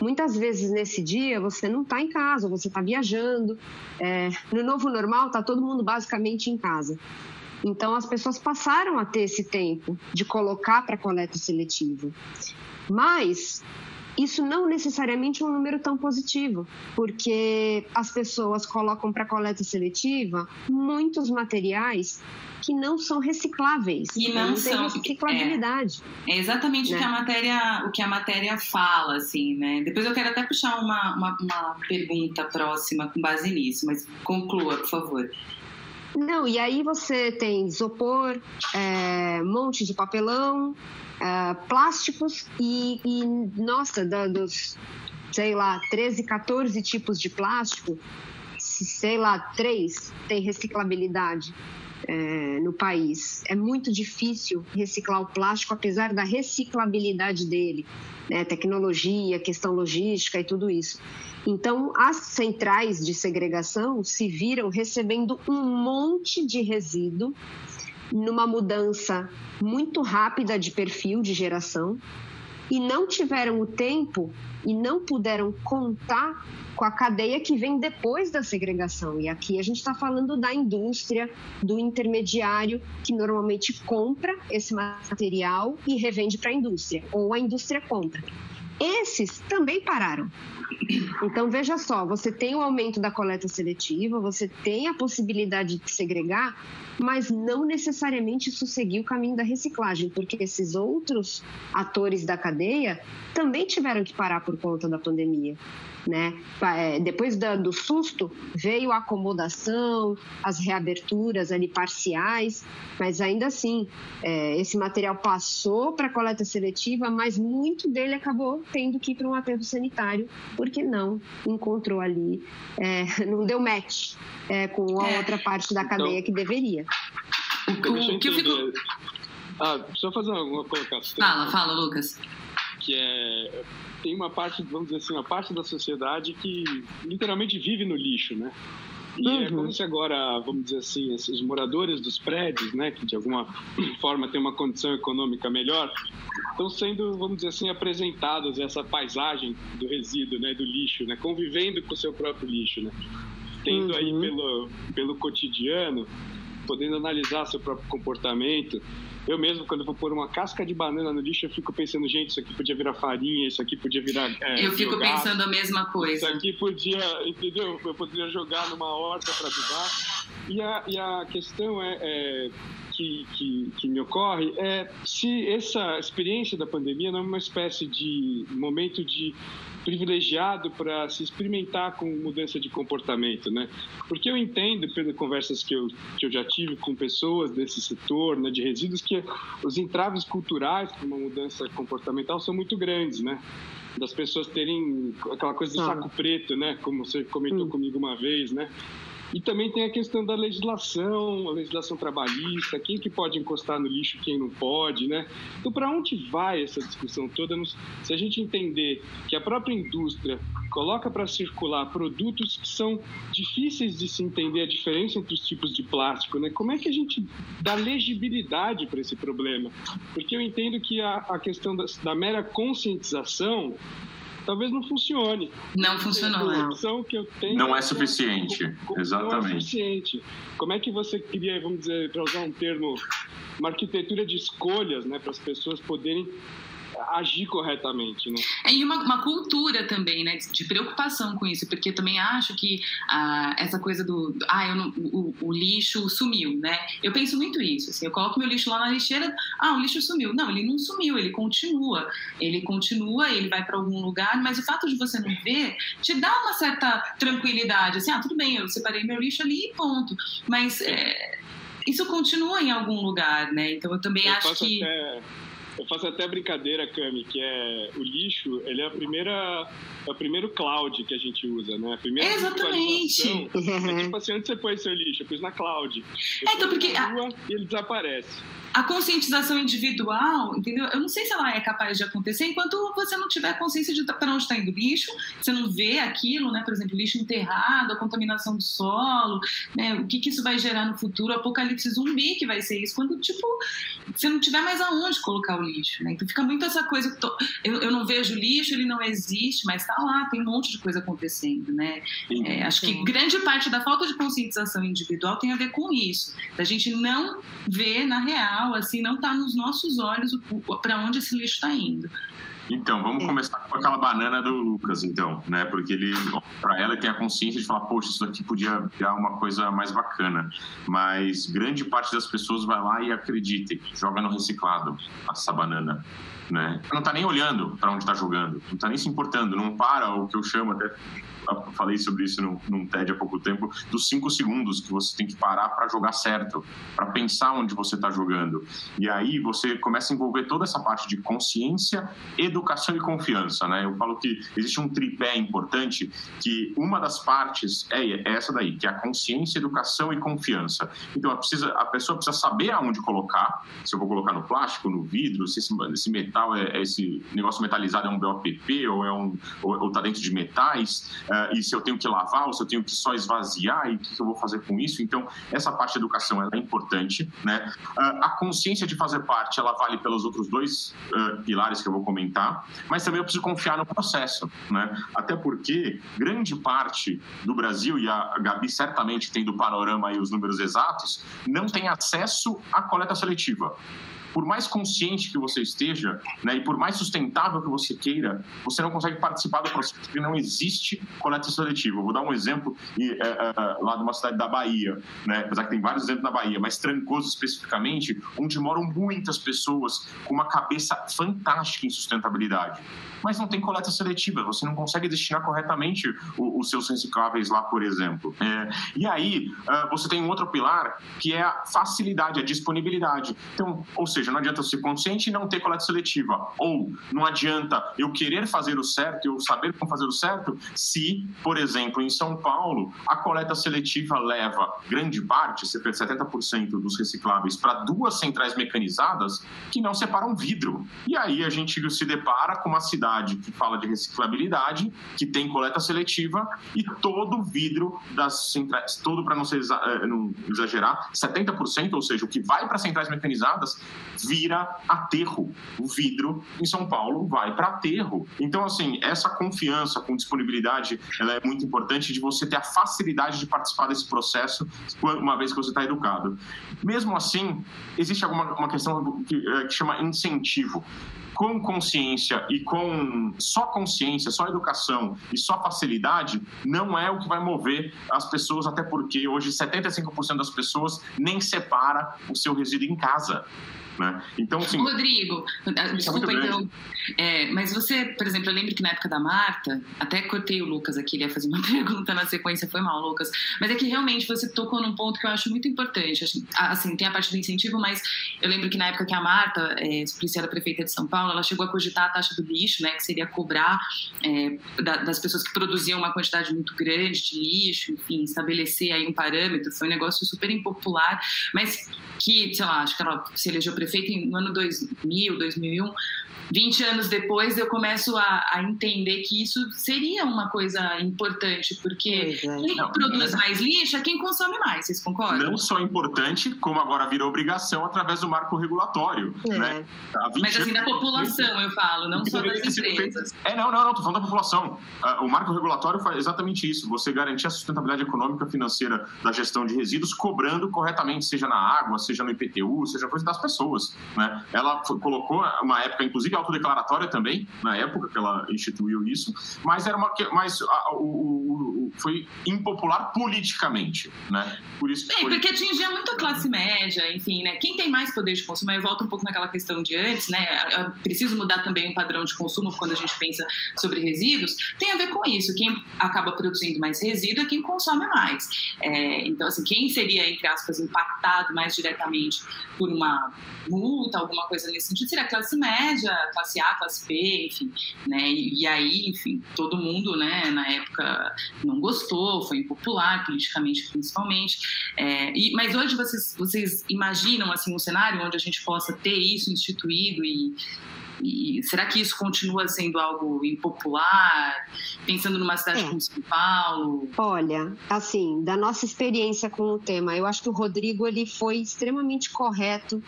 muitas vezes nesse dia você não está em casa, você está viajando. É, no novo normal, está todo mundo basicamente em casa. Então, as pessoas passaram a ter esse tempo de colocar para coleta seletiva. Mas isso não necessariamente é um número tão positivo, porque as pessoas colocam para coleta seletiva muitos materiais que não são recicláveis. E não, não são reciclabilidade. É, é exatamente né? o que a matéria, o que a matéria fala, assim, né? Depois eu quero até puxar uma, uma, uma pergunta próxima com base nisso, mas conclua, por favor. Não, e aí você tem isopor, é, monte de papelão, é, plásticos e, e nossa, da, dos, sei lá, 13, 14 tipos de plástico, sei lá, três tem reciclabilidade. É, no país. É muito difícil reciclar o plástico, apesar da reciclabilidade dele, né? tecnologia, questão logística e tudo isso. Então, as centrais de segregação se viram recebendo um monte de resíduo numa mudança muito rápida de perfil de geração e não tiveram o tempo e não puderam contar com a cadeia que vem depois da segregação. E aqui a gente está falando da indústria, do intermediário que normalmente compra esse material e revende para a indústria, ou a indústria compra. Esses também pararam. Então, veja só: você tem o aumento da coleta seletiva, você tem a possibilidade de segregar, mas não necessariamente isso seguiu o caminho da reciclagem, porque esses outros atores da cadeia também tiveram que parar por conta da pandemia né? É, depois do susto veio a acomodação, as reaberturas ali parciais, mas ainda assim é, esse material passou para a coleta seletiva, mas muito dele acabou tendo que ir para um aterro sanitário porque não encontrou ali, é, não deu match é, com a é. outra parte da cadeia então, que deveria. O, que eu fico... Ah, eu fazer uma colocação. Fala, fala, Lucas. Que é tem uma parte, vamos dizer assim, uma parte da sociedade que literalmente vive no lixo, né? E é uhum. é como se agora, vamos dizer assim, os moradores dos prédios, né, que de alguma forma têm uma condição econômica melhor, estão sendo, vamos dizer assim, apresentados essa paisagem do resíduo, né, do lixo, né, convivendo com o seu próprio lixo, né, tendo uhum. aí pelo, pelo cotidiano, podendo analisar seu próprio comportamento, eu mesmo, quando vou pôr uma casca de banana no lixo, eu fico pensando, gente, isso aqui podia virar farinha, isso aqui podia virar. É, eu fico jogar, pensando a mesma coisa. Isso aqui podia, entendeu? Eu poderia jogar numa horta para ajudar. E a, e a questão é, é que, que, que, me ocorre é se essa experiência da pandemia não é uma espécie de momento de privilegiado para se experimentar com mudança de comportamento, né? Porque eu entendo, pelas conversas que eu, que eu já tive com pessoas desse setor, né, de resíduos, que os entraves culturais para uma mudança comportamental são muito grandes, né? Das pessoas terem aquela coisa do saco preto, né? Como você comentou hum. comigo uma vez, né? E também tem a questão da legislação, a legislação trabalhista, quem que pode encostar no lixo, quem não pode, né? Então, para onde vai essa discussão toda? Se a gente entender que a própria indústria coloca para circular produtos que são difíceis de se entender a diferença entre os tipos de plástico, né? Como é que a gente dá legibilidade para esse problema? Porque eu entendo que a, a questão da, da mera conscientização talvez não funcione. Não funcionou. A opção que eu tenho não é, suficiente. Exatamente. Não é suficiente. Como é que você queria, vamos dizer, para usar um termo, uma arquitetura de escolhas, né, para as pessoas poderem agir corretamente, né? É, e uma, uma, cultura também, né, de preocupação com isso, porque eu também acho que ah, essa coisa do, ah, eu não, o, o, lixo sumiu, né? Eu penso muito isso, assim, eu coloco meu lixo lá na lixeira, ah, o lixo sumiu. Não, ele não sumiu, ele continua. Ele continua, ele vai para algum lugar, mas o fato de você não ver te dá uma certa tranquilidade, assim, ah, tudo bem, eu separei meu lixo ali e ponto. Mas é, isso continua em algum lugar, né? Então eu também eu acho que até eu faço até brincadeira, Cami, que é o lixo, ele é a primeira, é o primeiro cloud que a gente usa, né? A primeira Exatamente. É tipo assim, onde você põe seu lixo? Eu pus na cloud. Eu é, então, porque rua, a... e ele desaparece a conscientização individual, entendeu? Eu não sei se ela é capaz de acontecer enquanto você não tiver consciência de para onde está indo o lixo, você não vê aquilo, né? Por exemplo, lixo enterrado, a contaminação do solo, né? O que, que isso vai gerar no futuro, o apocalipse zumbi que vai ser isso, quando, tipo, você não tiver mais aonde colocar o lixo, né? Então fica muito essa coisa, eu, eu não vejo lixo, ele não existe, mas está lá, tem um monte de coisa acontecendo, né? É, acho que grande parte da falta de conscientização individual tem a ver com isso, da gente não ver na real assim, não está nos nossos olhos para onde esse lixo está indo. Então, vamos é. começar com aquela banana do Lucas, então, né? Porque ele, para ela, tem a consciência de falar, poxa, isso daqui podia virar uma coisa mais bacana. Mas grande parte das pessoas vai lá e acredita, joga no reciclado essa banana. Né? Não está nem olhando para onde está jogando, não está nem se importando, não para o que eu chamo até falei sobre isso num, num TED há pouco tempo, dos cinco segundos que você tem que parar para jogar certo, para pensar onde você está jogando. E aí você começa a envolver toda essa parte de consciência, educação e confiança. Né? Eu falo que existe um tripé importante, que uma das partes é essa daí, que é a consciência, educação e confiança. Então, precisa, a pessoa precisa saber aonde colocar, se eu vou colocar no plástico, no vidro, se esse, esse metal, é, é, esse negócio metalizado é um BOPP ou é um ou está dentro de metais, uh, e se eu tenho que lavar ou se eu tenho que só esvaziar e o que, eu vou fazer com isso. Então, essa parte da educação é importante. Né? Uh, a consciência de fazer parte, ela vale pelos outros dois uh, pilares que eu vou comentar, mas também eu preciso confiar no processo. Né? Até porque grande parte do Brasil, e a Gabi certamente tem do panorama e os números exatos, não tem acesso à coleta seletiva por mais consciente que você esteja, né, e por mais sustentável que você queira, você não consegue participar do processo porque não existe coleta seletiva. Eu vou dar um exemplo e, é, é, lá de uma cidade da Bahia, né, apesar que tem vários exemplos na Bahia, mas Trancoso especificamente, onde moram muitas pessoas com uma cabeça fantástica em sustentabilidade mas não tem coleta seletiva, você não consegue destinar corretamente os, seus recicláveis lá, por exemplo. É, e aí, uh, você tem um outro pilar que é a facilidade, a disponibilidade. Então, ou seja, não adianta ser consciente e não ter coleta seletiva, ou não adianta eu querer fazer o certo, eu saber como fazer o certo, se, por exemplo, em São Paulo, a coleta seletiva leva grande parte, cerca de 70% dos recicláveis, para duas centrais mecanizadas que não separam vidro. E aí a gente se depara com uma cidade que fala de reciclabilidade, que tem coleta seletiva e todo o vidro das centrais, todo para não, eh, não exagerar, 70%, ou seja, o que vai para centrais mecanizadas vira aterro. O vidro em São Paulo vai para aterro. Então, assim, essa confiança com disponibilidade, ela é muito importante de você ter a facilidade de participar desse processo uma vez que você está educado. Mesmo assim, existe alguma uma questão que, eh, que chama incentivo com consciência e com só consciência, só educação e só facilidade, não é o que vai mover as pessoas, até porque hoje 75% das pessoas nem separa o seu resíduo em casa. Né? Então, assim, Rodrigo, ah, desculpa então, é, mas você, por exemplo, eu lembro que na época da Marta, até cortei o Lucas aqui, ele ia fazer uma pergunta na sequência, foi mal, Lucas, mas é que realmente você tocou num ponto que eu acho muito importante, assim, tem a parte do incentivo, mas eu lembro que na época que a Marta, é, policial prefeita de São Paulo, ela chegou a cogitar a taxa do lixo, né, que seria cobrar é, das pessoas que produziam uma quantidade muito grande de lixo, enfim, estabelecer aí um parâmetro, foi um negócio super impopular, mas que, sei lá, acho que ela se elegeu prefeito no ano 2000, 2001, 20 anos depois eu começo a, a entender que isso seria uma coisa importante, porque é, quem não, produz mais lixo é quem consome mais, vocês concordam? Não só importante, como agora virou obrigação através do marco regulatório. É. Né? Mas assim, da população eu falo, não só das empresas. É, não, não, não, tô falando da população. O marco regulatório faz exatamente isso, você garantir a sustentabilidade econômica financeira da gestão de resíduos, cobrando corretamente, seja na água, seja no IPTU, seja coisa das pessoas. Né? Ela colocou uma época, inclusive, autodeclaratória também, na época que ela instituiu isso, mas era uma mas a, o, o, foi impopular politicamente, né? Por isso é, foi... porque atingia muito a classe média, enfim, né? Quem tem mais poder de consumo, eu volto um pouco naquela questão de antes, né? É preciso mudar também o padrão de consumo quando a gente pensa sobre resíduos, tem a ver com isso. Quem acaba produzindo mais resíduo é quem consome mais. É, então, assim, quem seria, entre aspas, impactado mais diretamente por uma multa, alguma coisa nesse sentido, seria classe média, classe A, classe B, enfim, né? E, e, aí, enfim, todo mundo, né, na época não gostou, foi impopular politicamente, principalmente. É, e, mas hoje vocês, vocês imaginam assim um cenário onde a gente possa ter isso instituído e e será que isso continua sendo algo impopular? Pensando numa cidade é. como São Paulo? Olha, assim, da nossa experiência com o tema, eu acho que o Rodrigo ele foi extremamente correto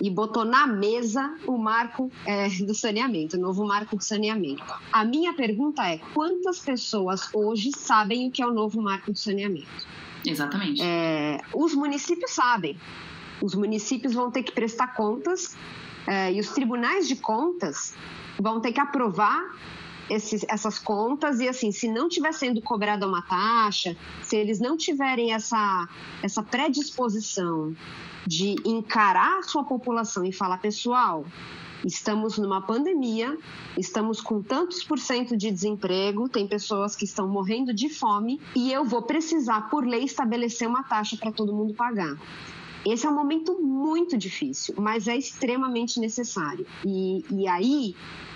e botou na mesa o marco é, do saneamento, o novo marco do saneamento. A minha pergunta é: quantas pessoas hoje sabem o que é o novo marco do saneamento? Exatamente. É, os municípios sabem. Os municípios vão ter que prestar contas é, e os tribunais de contas vão ter que aprovar esses, essas contas e assim, se não tiver sendo cobrada uma taxa, se eles não tiverem essa, essa predisposição de encarar a sua população e falar, pessoal, estamos numa pandemia, estamos com tantos por cento de desemprego, tem pessoas que estão morrendo de fome e eu vou precisar, por lei, estabelecer uma taxa para todo mundo pagar. Esse é um momento muito difícil, mas é extremamente necessário. E, e aí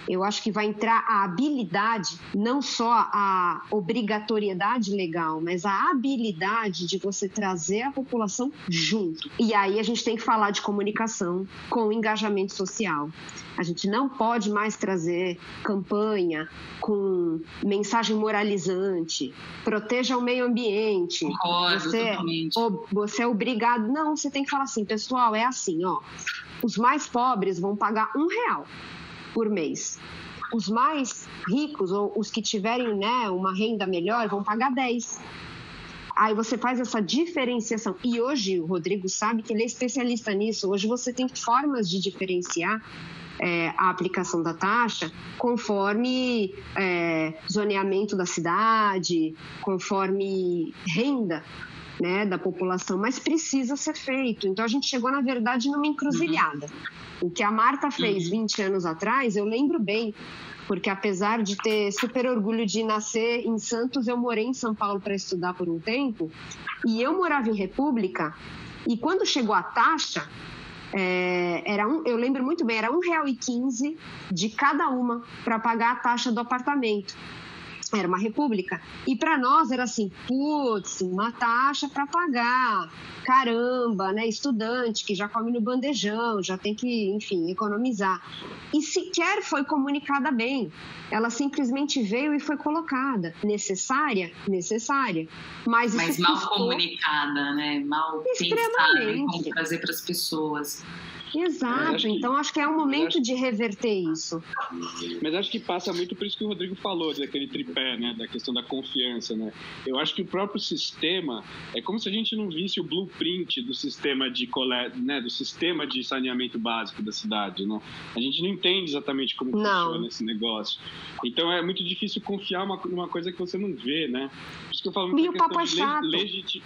eu acho que vai entrar a habilidade, não só a obrigatoriedade legal, mas a habilidade de você trazer a população junto. E aí a gente tem que falar de comunicação com engajamento social. A gente não pode mais trazer campanha com mensagem moralizante, proteja o meio ambiente. Concordo, você, você é obrigado. Não, você tem que falar assim, pessoal, é assim, ó. Os mais pobres vão pagar um real por mês. Os mais ricos, ou os que tiverem né, uma renda melhor, vão pagar 10. Aí você faz essa diferenciação. E hoje o Rodrigo sabe que ele é especialista nisso. Hoje você tem formas de diferenciar é, a aplicação da taxa conforme é, zoneamento da cidade, conforme renda né, da população, mas precisa ser feito. Então a gente chegou, na verdade, numa encruzilhada. Uhum. O que a Marta fez uhum. 20 anos atrás, eu lembro bem, porque apesar de ter super orgulho de nascer em Santos, eu morei em São Paulo para estudar por um tempo, e eu morava em República, e quando chegou a taxa, é, era um, eu lembro muito bem, era R$ 1,15 de cada uma para pagar a taxa do apartamento era uma república. E para nós era assim, putz, uma taxa para pagar, caramba, né? Estudante que já come no bandejão, já tem que, enfim, economizar. E sequer foi comunicada bem. Ela simplesmente veio e foi colocada. Necessária? Necessária. Mas, Mas mal comunicada, né? Mal pensada em como trazer para as pessoas. Exato, que, então acho que é um momento de reverter isso. Mas acho que passa muito por isso que o Rodrigo falou, daquele tripé, né, da questão da confiança, né? Eu acho que o próprio sistema, é como se a gente não visse o blueprint do sistema de coleta, né, do sistema de saneamento básico da cidade, né? A gente não entende exatamente como não. funciona esse negócio. Então é muito difícil confiar uma, numa coisa que você não vê, né? Por isso que eu falo muito e o papo é chato. Legiti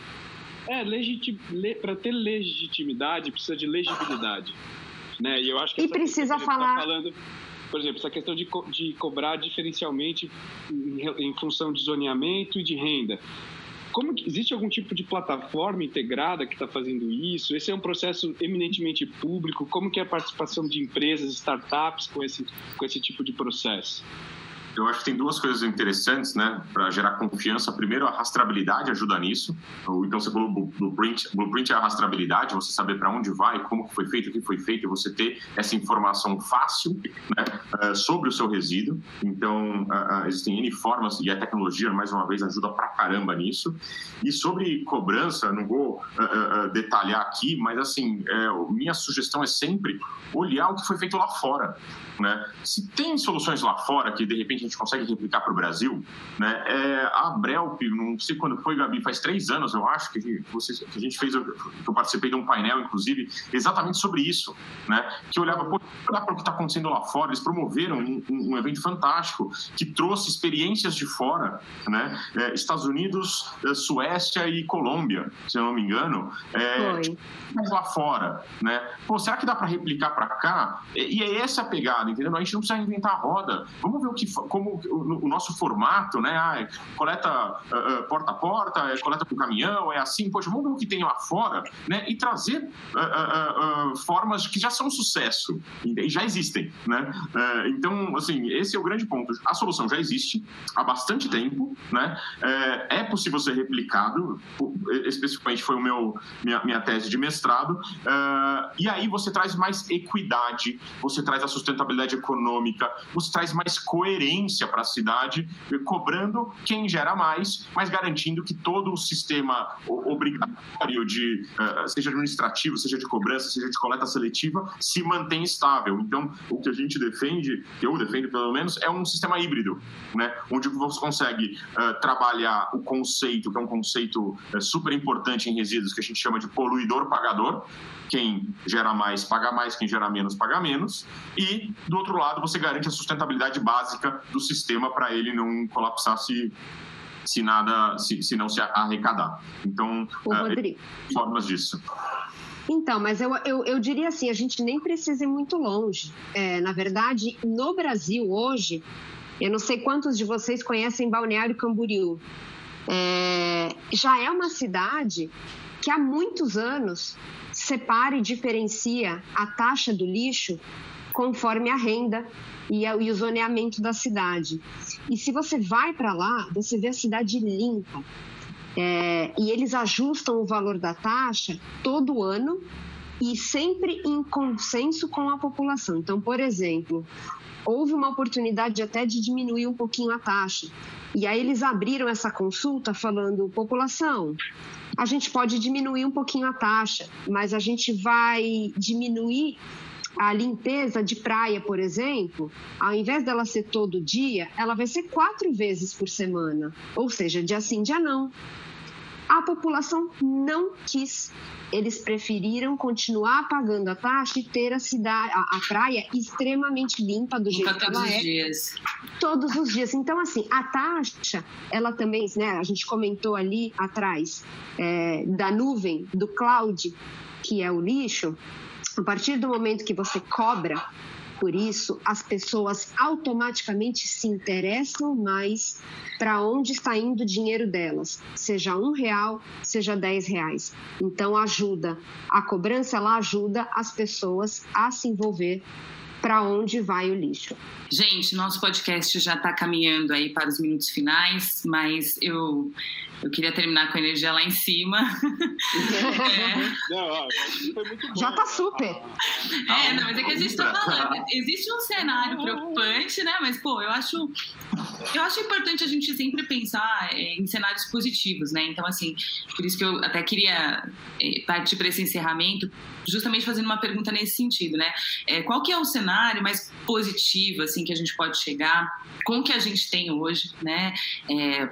é, legitim, le, para ter legitimidade precisa de legibilidade. Né? E eu acho que e precisa que tá falar. Tá falando, por exemplo, essa questão de, co de cobrar diferencialmente em, em, função de zoneamento e de renda. Como que, existe algum tipo de plataforma integrada que está fazendo isso? Esse é um processo eminentemente público. Como que é a participação de empresas, startups com esse, com esse tipo de processo? Eu acho que tem duas coisas interessantes, né, para gerar confiança. Primeiro, a rastreabilidade ajuda nisso. Então, você falou blueprint, blueprint é a rastreabilidade, você saber para onde vai, como foi feito, o que foi feito, você ter essa informação fácil né, eh, sobre o seu resíduo. Então, existem N formas e a tecnologia, mais uma vez, ajuda pra caramba nisso. E sobre cobrança, não vou detalhar aqui, mas assim, é, minha sugestão é sempre olhar o que foi feito lá fora. Né? Se tem soluções lá fora que de repente gente consegue replicar para o Brasil, né? É, a Brelp, não sei quando foi, Gabi, faz três anos, eu acho, que, vocês, que a gente fez, que eu participei de um painel, inclusive, exatamente sobre isso, né? Que olhava, pô, olhar para o que está acontecendo lá fora, eles promoveram um, um, evento fantástico que trouxe experiências de fora, né? É, Estados Unidos, é, Suécia e Colômbia, se eu não me engano, é, mas lá fora, né? Pô, será que dá para replicar para cá? E, e é essa a pegada, entendeu? A gente não precisa inventar a roda. Vamos ver o que como o, nosso formato, né? Ah, é coleta uh, porta a porta, é coleta por caminhão, é assim, poxa, vamos ver o que tem lá fora, né? E trazer uh, uh, formas que já são sucesso e já existem, né? então, assim, esse é o grande ponto. A solução já existe há bastante tempo, né? é possível ser replicado, especificamente foi o meu minha, minha tese de mestrado. e aí você traz mais equidade, você traz a sustentabilidade econômica, você traz mais coerência para a cidade, cobrando quem gera mais, mas garantindo que todo o sistema obrigatório de, uh, seja administrativo, seja de cobrança, seja de coleta seletiva, se mantém estável. Então, o que a gente defende, eu defendo pelo menos, é um sistema híbrido, né? onde você consegue uh, trabalhar o conceito, que é um conceito uh, super importante em resíduos, que a gente chama de poluidor-pagador, quem gera mais paga mais, quem gera menos paga menos. E, do outro lado, você garante a sustentabilidade básica do sistema para ele não colapsar se, se nada, se, se não se arrecadar. Então, Rodrigo. formas disso. Então, mas eu, eu, eu, diria assim, a gente nem precisa ir muito longe. É, na verdade, no Brasil hoje, eu não sei quantos de vocês conhecem Balneário Camboriú. É, já é uma cidade que há muitos anos separa e diferencia a taxa do lixo conforme a renda e, o zoneamento da cidade. E se você vai para lá, você vê a cidade limpa. É, e eles ajustam o valor da taxa todo ano e sempre em consenso com a população. Então, por exemplo, houve uma oportunidade até de diminuir um pouquinho a taxa. E aí eles abriram essa consulta falando, população, a gente pode diminuir um pouquinho a taxa, mas a gente vai diminuir a limpeza de praia, por exemplo, ao invés dela ser todo dia, ela vai ser quatro vezes por semana, ou seja, dia sim, dia não. A população não quis. Eles preferiram continuar pagando a taxa e ter a cidade, a, a praia extremamente limpa do jeito que ela é. Dias. Todos os dias. Então, assim, a taxa, ela também, né? A gente comentou ali atrás é, da nuvem, do cloud, que é o lixo. A partir do momento que você cobra por isso, as pessoas automaticamente se interessam mais para onde está indo o dinheiro delas, seja um real, seja dez reais. Então ajuda. A cobrança ela ajuda as pessoas a se envolver para onde vai o lixo. Gente, nosso podcast já está caminhando aí para os minutos finais, mas eu eu queria terminar com a energia lá em cima. é. Não, ó, foi muito bom. Já tá super. É, não, mas é que a gente tá falando. Existe um cenário preocupante, né? Mas, pô, eu acho. Eu acho importante a gente sempre pensar é, em cenários positivos, né? Então, assim, por isso que eu até queria é, partir para esse encerramento, justamente fazendo uma pergunta nesse sentido, né? É, qual que é o cenário mais positivo, assim, que a gente pode chegar com o que a gente tem hoje, né? É,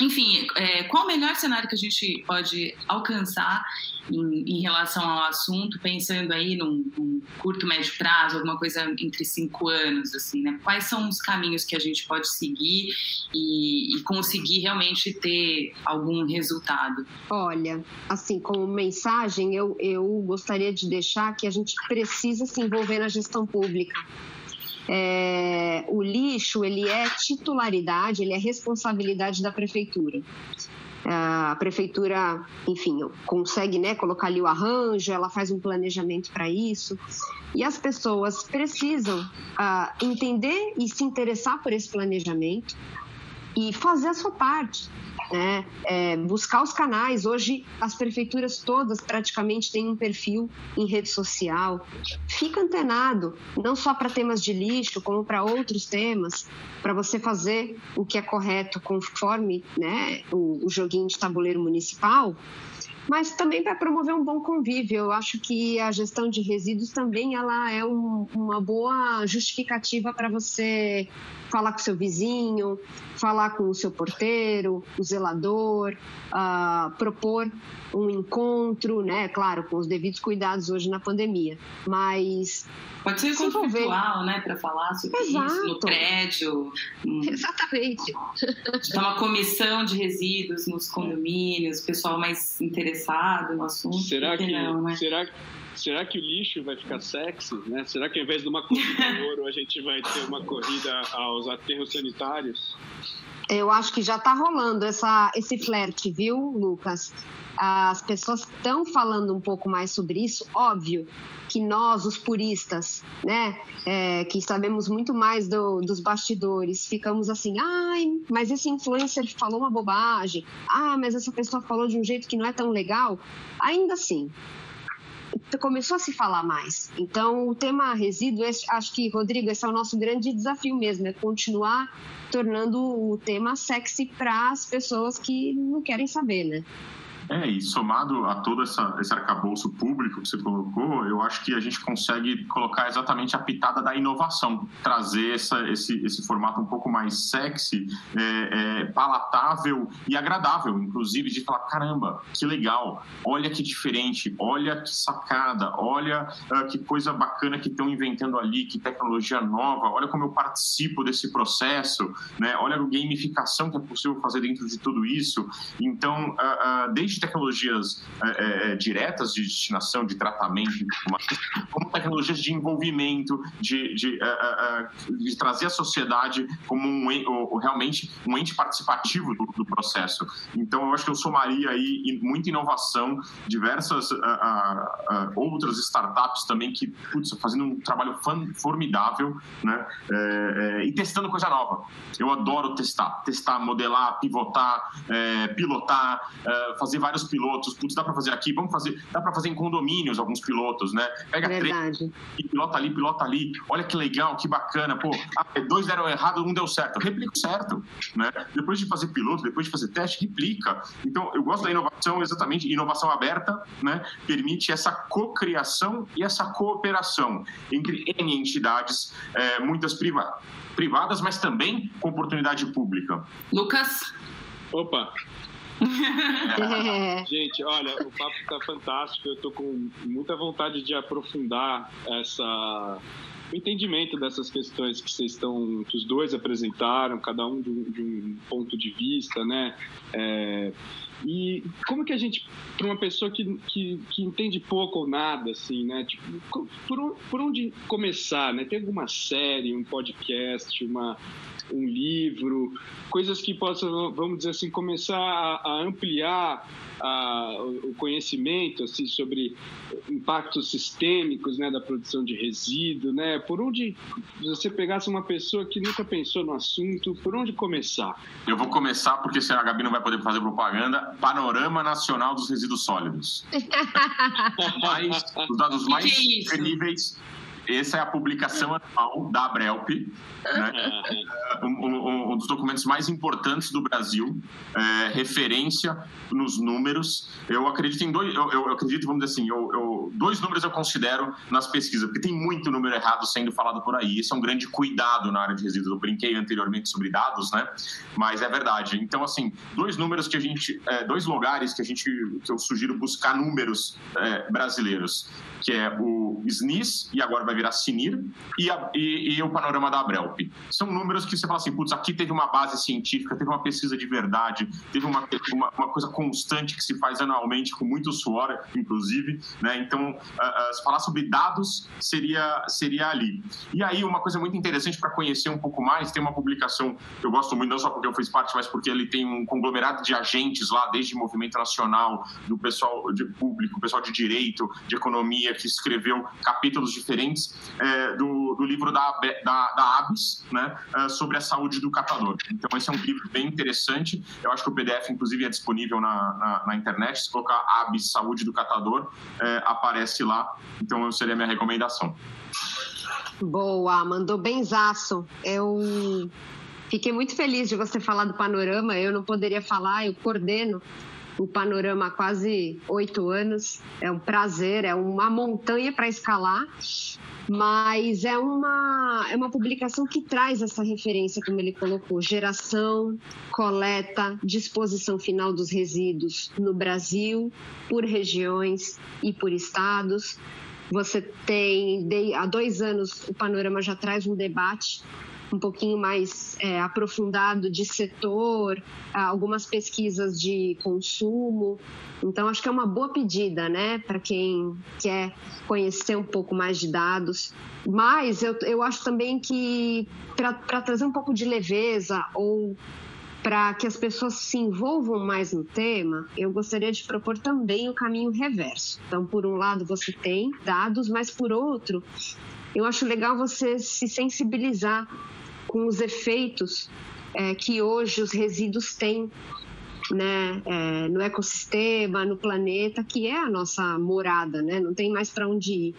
enfim, é, qual o melhor cenário que a gente pode alcançar em, em relação ao assunto, pensando aí num, num, curto, médio prazo, alguma coisa entre cinco anos, assim, né? Quais são os caminhos que a gente pode seguir e, e conseguir realmente ter algum resultado? Olha, assim, como mensagem, eu, eu gostaria de deixar que a gente precisa se envolver na gestão pública é, o lixo ele é titularidade, ele é responsabilidade da prefeitura. A prefeitura, enfim, consegue né, colocar ali o arranjo, ela faz um planejamento para isso. E as pessoas precisam uh, entender e se interessar por esse planejamento e fazer a sua parte né? É, buscar os canais. Hoje, as prefeituras todas praticamente têm um perfil em rede social. Fica antenado, não só para temas de lixo, como para outros temas, para você fazer o que é correto conforme né, o, o joguinho de tabuleiro municipal mas também para promover um bom convívio. Eu acho que a gestão de resíduos também ela é um, uma boa justificativa para você falar com seu vizinho, falar com o seu porteiro, o zelador, uh, propor um encontro, né? Claro, com os devidos cuidados hoje na pandemia, mas Pode ser encontro virtual, né, para falar sobre Exato. isso no prédio. Exatamente. Tá uma comissão de resíduos nos condomínios, pessoal mais interessado no assunto. Será que, não, né? será, será que o lixo vai ficar sexy, né? Será que ao invés de uma corrida ao ouro a gente vai ter uma corrida aos aterros sanitários? Eu acho que já está rolando essa, esse flerte, viu, Lucas? As pessoas estão falando um pouco mais sobre isso, óbvio que nós, os puristas, né, é, que sabemos muito mais do, dos bastidores, ficamos assim, ai, mas esse influencer falou uma bobagem, ah, mas essa pessoa falou de um jeito que não é tão legal. Ainda assim, começou a se falar mais. Então, o tema resíduo, acho que, Rodrigo, esse é o nosso grande desafio mesmo, é continuar tornando o tema sexy para as pessoas que não querem saber, né? É, e somado a todo essa, esse arcabouço público que você colocou, eu acho que a gente consegue colocar exatamente a pitada da inovação, trazer essa, esse, esse formato um pouco mais sexy, é, é, palatável e agradável, inclusive, de falar: caramba, que legal, olha que diferente, olha que sacada, olha uh, que coisa bacana que estão inventando ali, que tecnologia nova, olha como eu participo desse processo, né? olha a gamificação que é possível fazer dentro de tudo isso. Então, uh, uh, desde tecnologias uh, diretas de destinação, de tratamento, como tecnologias de envolvimento, de, de, de trazer a sociedade como um, realmente um ente participativo do, do, processo. Então, eu acho que eu somaria aí muita inovação, diversas outras startups também que, putz, fazendo um trabalho formidável, né? É, é, e testando coisa nova. Eu adoro testar, testar, modelar, pivotar, é, pilotar, é, fazer vários pilotos. Putz, dá para fazer aqui, vamos fazer, dá para fazer em condomínios alguns pilotos, né? Pega Verdade. três e pilota ali, pilota ali. Olha que legal, que bacana. Pô, ah, dois deram errado, um deu certo. Replica certo, né? Depois de fazer piloto, depois de fazer teste, replica. Então, eu gosto da inovação exatamente, inovação aberta, né? Permite essa cocriação e essa cooperação entre N entidades, é, muitas privadas privadas, mas também com oportunidade pública. Lucas? Opa! Gente, olha, o papo está fantástico. Eu estou com muita vontade de aprofundar essa o entendimento dessas questões que vocês estão, que os dois apresentaram, cada um de um, de um ponto de vista, né? É, e como que a gente, para uma pessoa que, que, que, entende pouco ou nada, assim, né? Tipo, por, por onde começar, né? Tem alguma série, um podcast, uma, um livro, coisas que possam, vamos dizer assim, começar a, a ampliar a, o conhecimento assim, sobre impactos sistêmicos né, da produção de resíduo, né? Por onde você pegasse uma pessoa que nunca pensou no assunto, por onde começar? Eu vou começar porque senão a Gabi não vai poder fazer propaganda. Panorama Nacional dos Resíduos Sólidos. mais, os dados mais que é essa é a publicação anual da Abrelp, né? um, um, um, dos documentos mais importantes do Brasil, é, referência nos números. Eu acredito em dois, eu, eu acredito, vamos dizer assim, eu, eu, dois números eu considero nas pesquisas, porque tem muito número errado sendo falado por aí. Esse é um grande cuidado na área de resíduos. Eu brinquei anteriormente sobre dados, né? Mas é verdade. Então, assim, dois números que a gente, é, dois lugares que a gente, que eu sugiro buscar números é, brasileiros, que é o SNIS e agora vai vai virar Sinir, e, a, e, e, o panorama da Abrelp. São números que você fala assim, putz, aqui teve uma base científica, teve uma pesquisa de verdade, teve uma, uma, uma coisa constante que se faz anualmente, com muito suor, inclusive, né? Então, uh, uh, falar sobre dados seria, seria ali. E aí, uma coisa muito interessante para conhecer um pouco mais, tem uma publicação que eu gosto muito, não só porque eu fiz parte, mas porque ele tem um conglomerado de agentes lá, desde movimento nacional, do pessoal de público, pessoal de direito, de economia, que escreveu capítulos diferentes é, do, do, livro da, da, da ABS, né, é, sobre a saúde do catador. Então, esse é um livro bem interessante. Eu acho que o PDF, inclusive, é disponível na, na, na internet. Se colocar ABS Saúde do Catador, é, aparece lá. Então, seria a minha recomendação. Boa, mandou benzaço. Eu fiquei muito feliz de você falar do panorama. Eu não poderia falar, eu coordeno o panorama há quase oito anos. É um prazer, é uma montanha para escalar mas é uma, é uma publicação que traz essa referência, como ele colocou, geração, coleta, disposição final dos resíduos no Brasil, por regiões e por estados. Você tem, há dois anos, o Panorama já traz um debate um pouquinho mais é, aprofundado de setor, algumas pesquisas de consumo. Então, acho que é uma boa pedida, né, para quem quer conhecer um pouco mais de dados. Mas eu, eu acho também que, para trazer um pouco de leveza ou para que as pessoas se envolvam mais no tema, eu gostaria de propor também o caminho reverso. Então, por um lado, você tem dados, mas por outro, eu acho legal você se sensibilizar com os efeitos é, que hoje os resíduos têm né, é, no ecossistema, no planeta, que é a nossa morada, né? não tem mais para onde ir.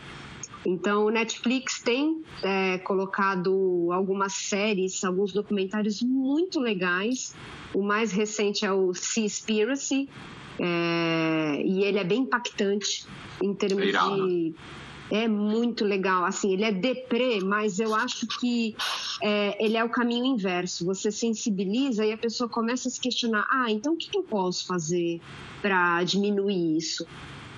Então, o Netflix tem é, colocado algumas séries, alguns documentários muito legais. O mais recente é o Seaspiracy, É, e ele é bem impactante em termos de é muito legal. Assim, ele é deprê, mas eu acho que é, ele é o caminho inverso. Você sensibiliza e a pessoa começa a se questionar: ah, então o que, eu posso fazer para diminuir isso?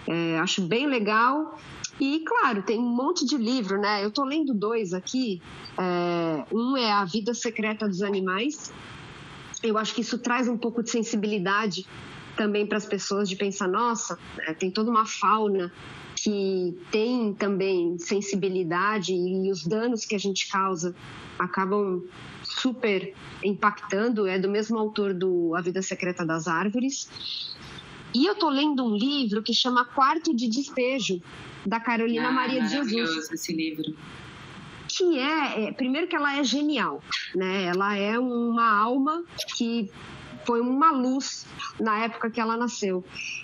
É, acho bem legal. E, claro, tem um monte de livro, né? Eu estou lendo dois aqui. É, um é A Vida Secreta dos Animais. Eu acho que isso traz um pouco de sensibilidade também para as pessoas de pensar, nossa, né, tem toda uma fauna que tem também sensibilidade e os danos que a gente causa acabam super impactando. É do mesmo autor do A Vida Secreta das Árvores. E eu tô lendo um livro que chama Quarto de Despejo, da Carolina ah, Maria de Jesus. esse livro. Que é, é, primeiro que ela é genial, né? Ela é uma alma que foi uma luz na época que ela nasceu.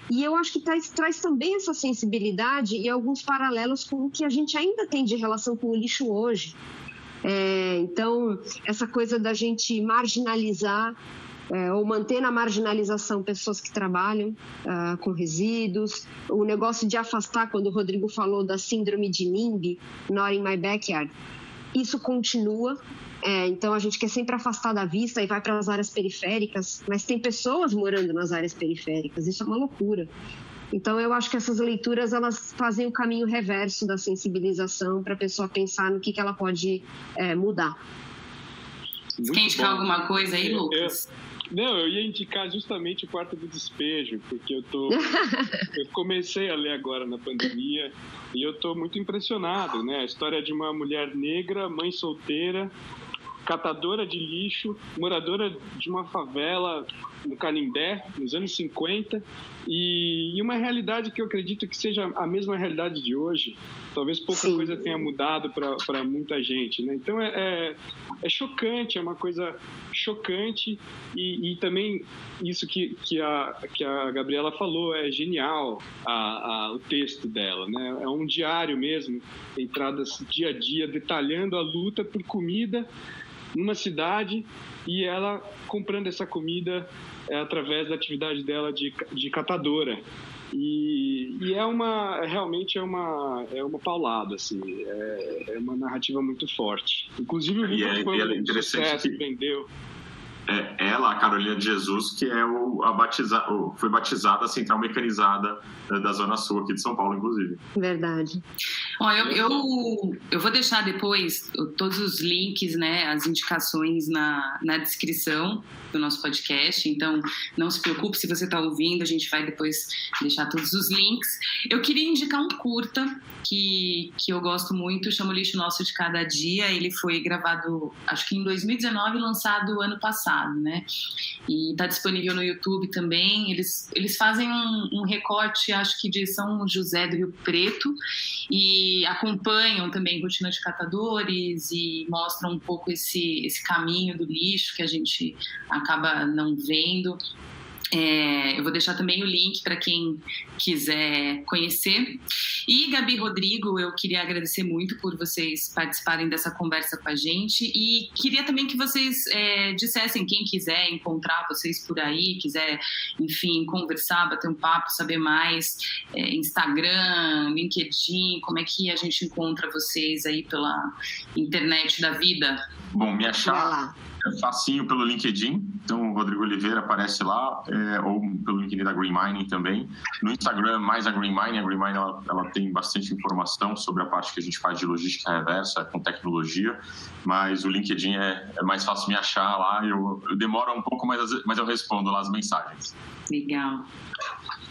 E eu acho que traz, traz também essa sensibilidade e alguns paralelos com o que a gente ainda tem de relação com o lixo hoje. É, então, essa coisa da gente marginalizar é, ou manter na marginalização pessoas que trabalham uh, com resíduos, o negócio de afastar, quando o Rodrigo falou da síndrome de NIMBY, Not in My Backyard, isso continua, é, então a gente quer sempre afastar da vista e vai para as áreas periféricas, mas tem pessoas morando nas áreas periféricas, isso é uma loucura. Então eu acho que essas leituras elas fazem o caminho reverso da sensibilização para a pessoa pensar no que, que ela pode é, mudar. Muito Quer indicar alguma coisa aí, Lucas? Eu, não, eu ia indicar justamente o quarto do despejo, porque eu tô. eu comecei a ler agora na pandemia e eu tô muito impressionado, né? A história de uma mulher negra, mãe solteira, catadora de lixo, moradora de uma favela no Canindé, nos anos 50, e, e, uma realidade que eu acredito que seja a mesma realidade de hoje. Talvez pouca Sim. coisa tenha mudado para muita gente, né? Então é, é, é, chocante, é uma coisa chocante e, e, também isso que, que, a, que a Gabriela falou é genial, a, a, o texto dela, né? É um diário mesmo, entradas dia a dia, detalhando a luta por comida numa cidade e ela comprando essa comida é, através da atividade dela de, de catadora. E, e, é uma realmente é uma é uma paulada assim é, é uma narrativa muito forte inclusive o livro é, foi um sucesso que... vendeu é ela, a Carolina de Jesus, que é o, a batiza, o, foi batizada a central mecanizada da Zona Sul aqui de São Paulo, inclusive. Verdade. Ó, eu, eu, eu vou deixar depois todos os links, né, as indicações na, na descrição do nosso podcast, então não se preocupe se você está ouvindo, a gente vai depois deixar todos os links. Eu queria indicar um curta que, que eu gosto muito, chama o Lixo Nosso de Cada Dia, ele foi gravado, acho que em 2019, lançado ano passado, né, e está disponível no YouTube também, eles, eles fazem um, um recorte, acho que de São José do Rio Preto, e acompanham também rotina de catadores e mostram um pouco esse, esse caminho do lixo que a gente acaba não vendo. É, eu vou deixar também o link para quem quiser conhecer. E Gabi Rodrigo, eu queria agradecer muito por vocês participarem dessa conversa com a gente e queria também que vocês é, dissessem quem quiser encontrar vocês por aí, quiser, enfim, conversar, bater um papo, saber mais, é, Instagram, LinkedIn, como é que a gente encontra vocês aí pela internet da vida? Bom, me achar é facinho pelo LinkedIn, então o Rodrigo Oliveira aparece lá, é, ou pelo LinkedIn da Green Mining também. No Instagram, mais a Green Mining, a Green Mining ela, ela, tem bastante informação sobre a parte que a gente faz de logística reversa com tecnologia, mas o LinkedIn é, é mais fácil me achar lá, eu, eu demoro um pouco, mas, mas eu respondo lá as mensagens. Legal.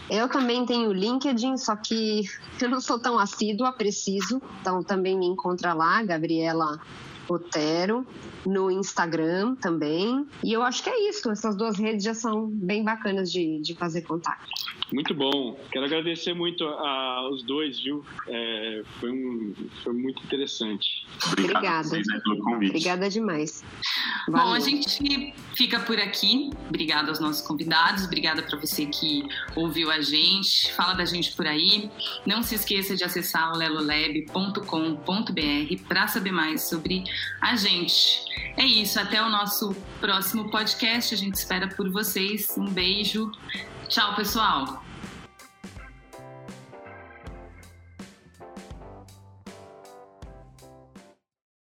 Eu também tenho o LinkedIn, só que eu não sou tão assídua, preciso. Então também me encontra lá, Gabriela Otero, no Instagram também. E eu acho que é isso, essas duas redes já são bem bacanas de, de fazer contato. Muito bom. Quero agradecer muito aos dois, viu? É, foi, um, foi muito interessante. Obrigada. pelo convite. Obrigada demais. Valeu. Bom, a gente fica por aqui. Obrigada aos nossos convidados. Obrigada para você que ouviu a gente. Fala da gente por aí. Não se esqueça de acessar o lelolab.com.br para saber mais sobre a gente. É isso, até o nosso próximo podcast. A gente espera por vocês. Um beijo. Tchau, pessoal.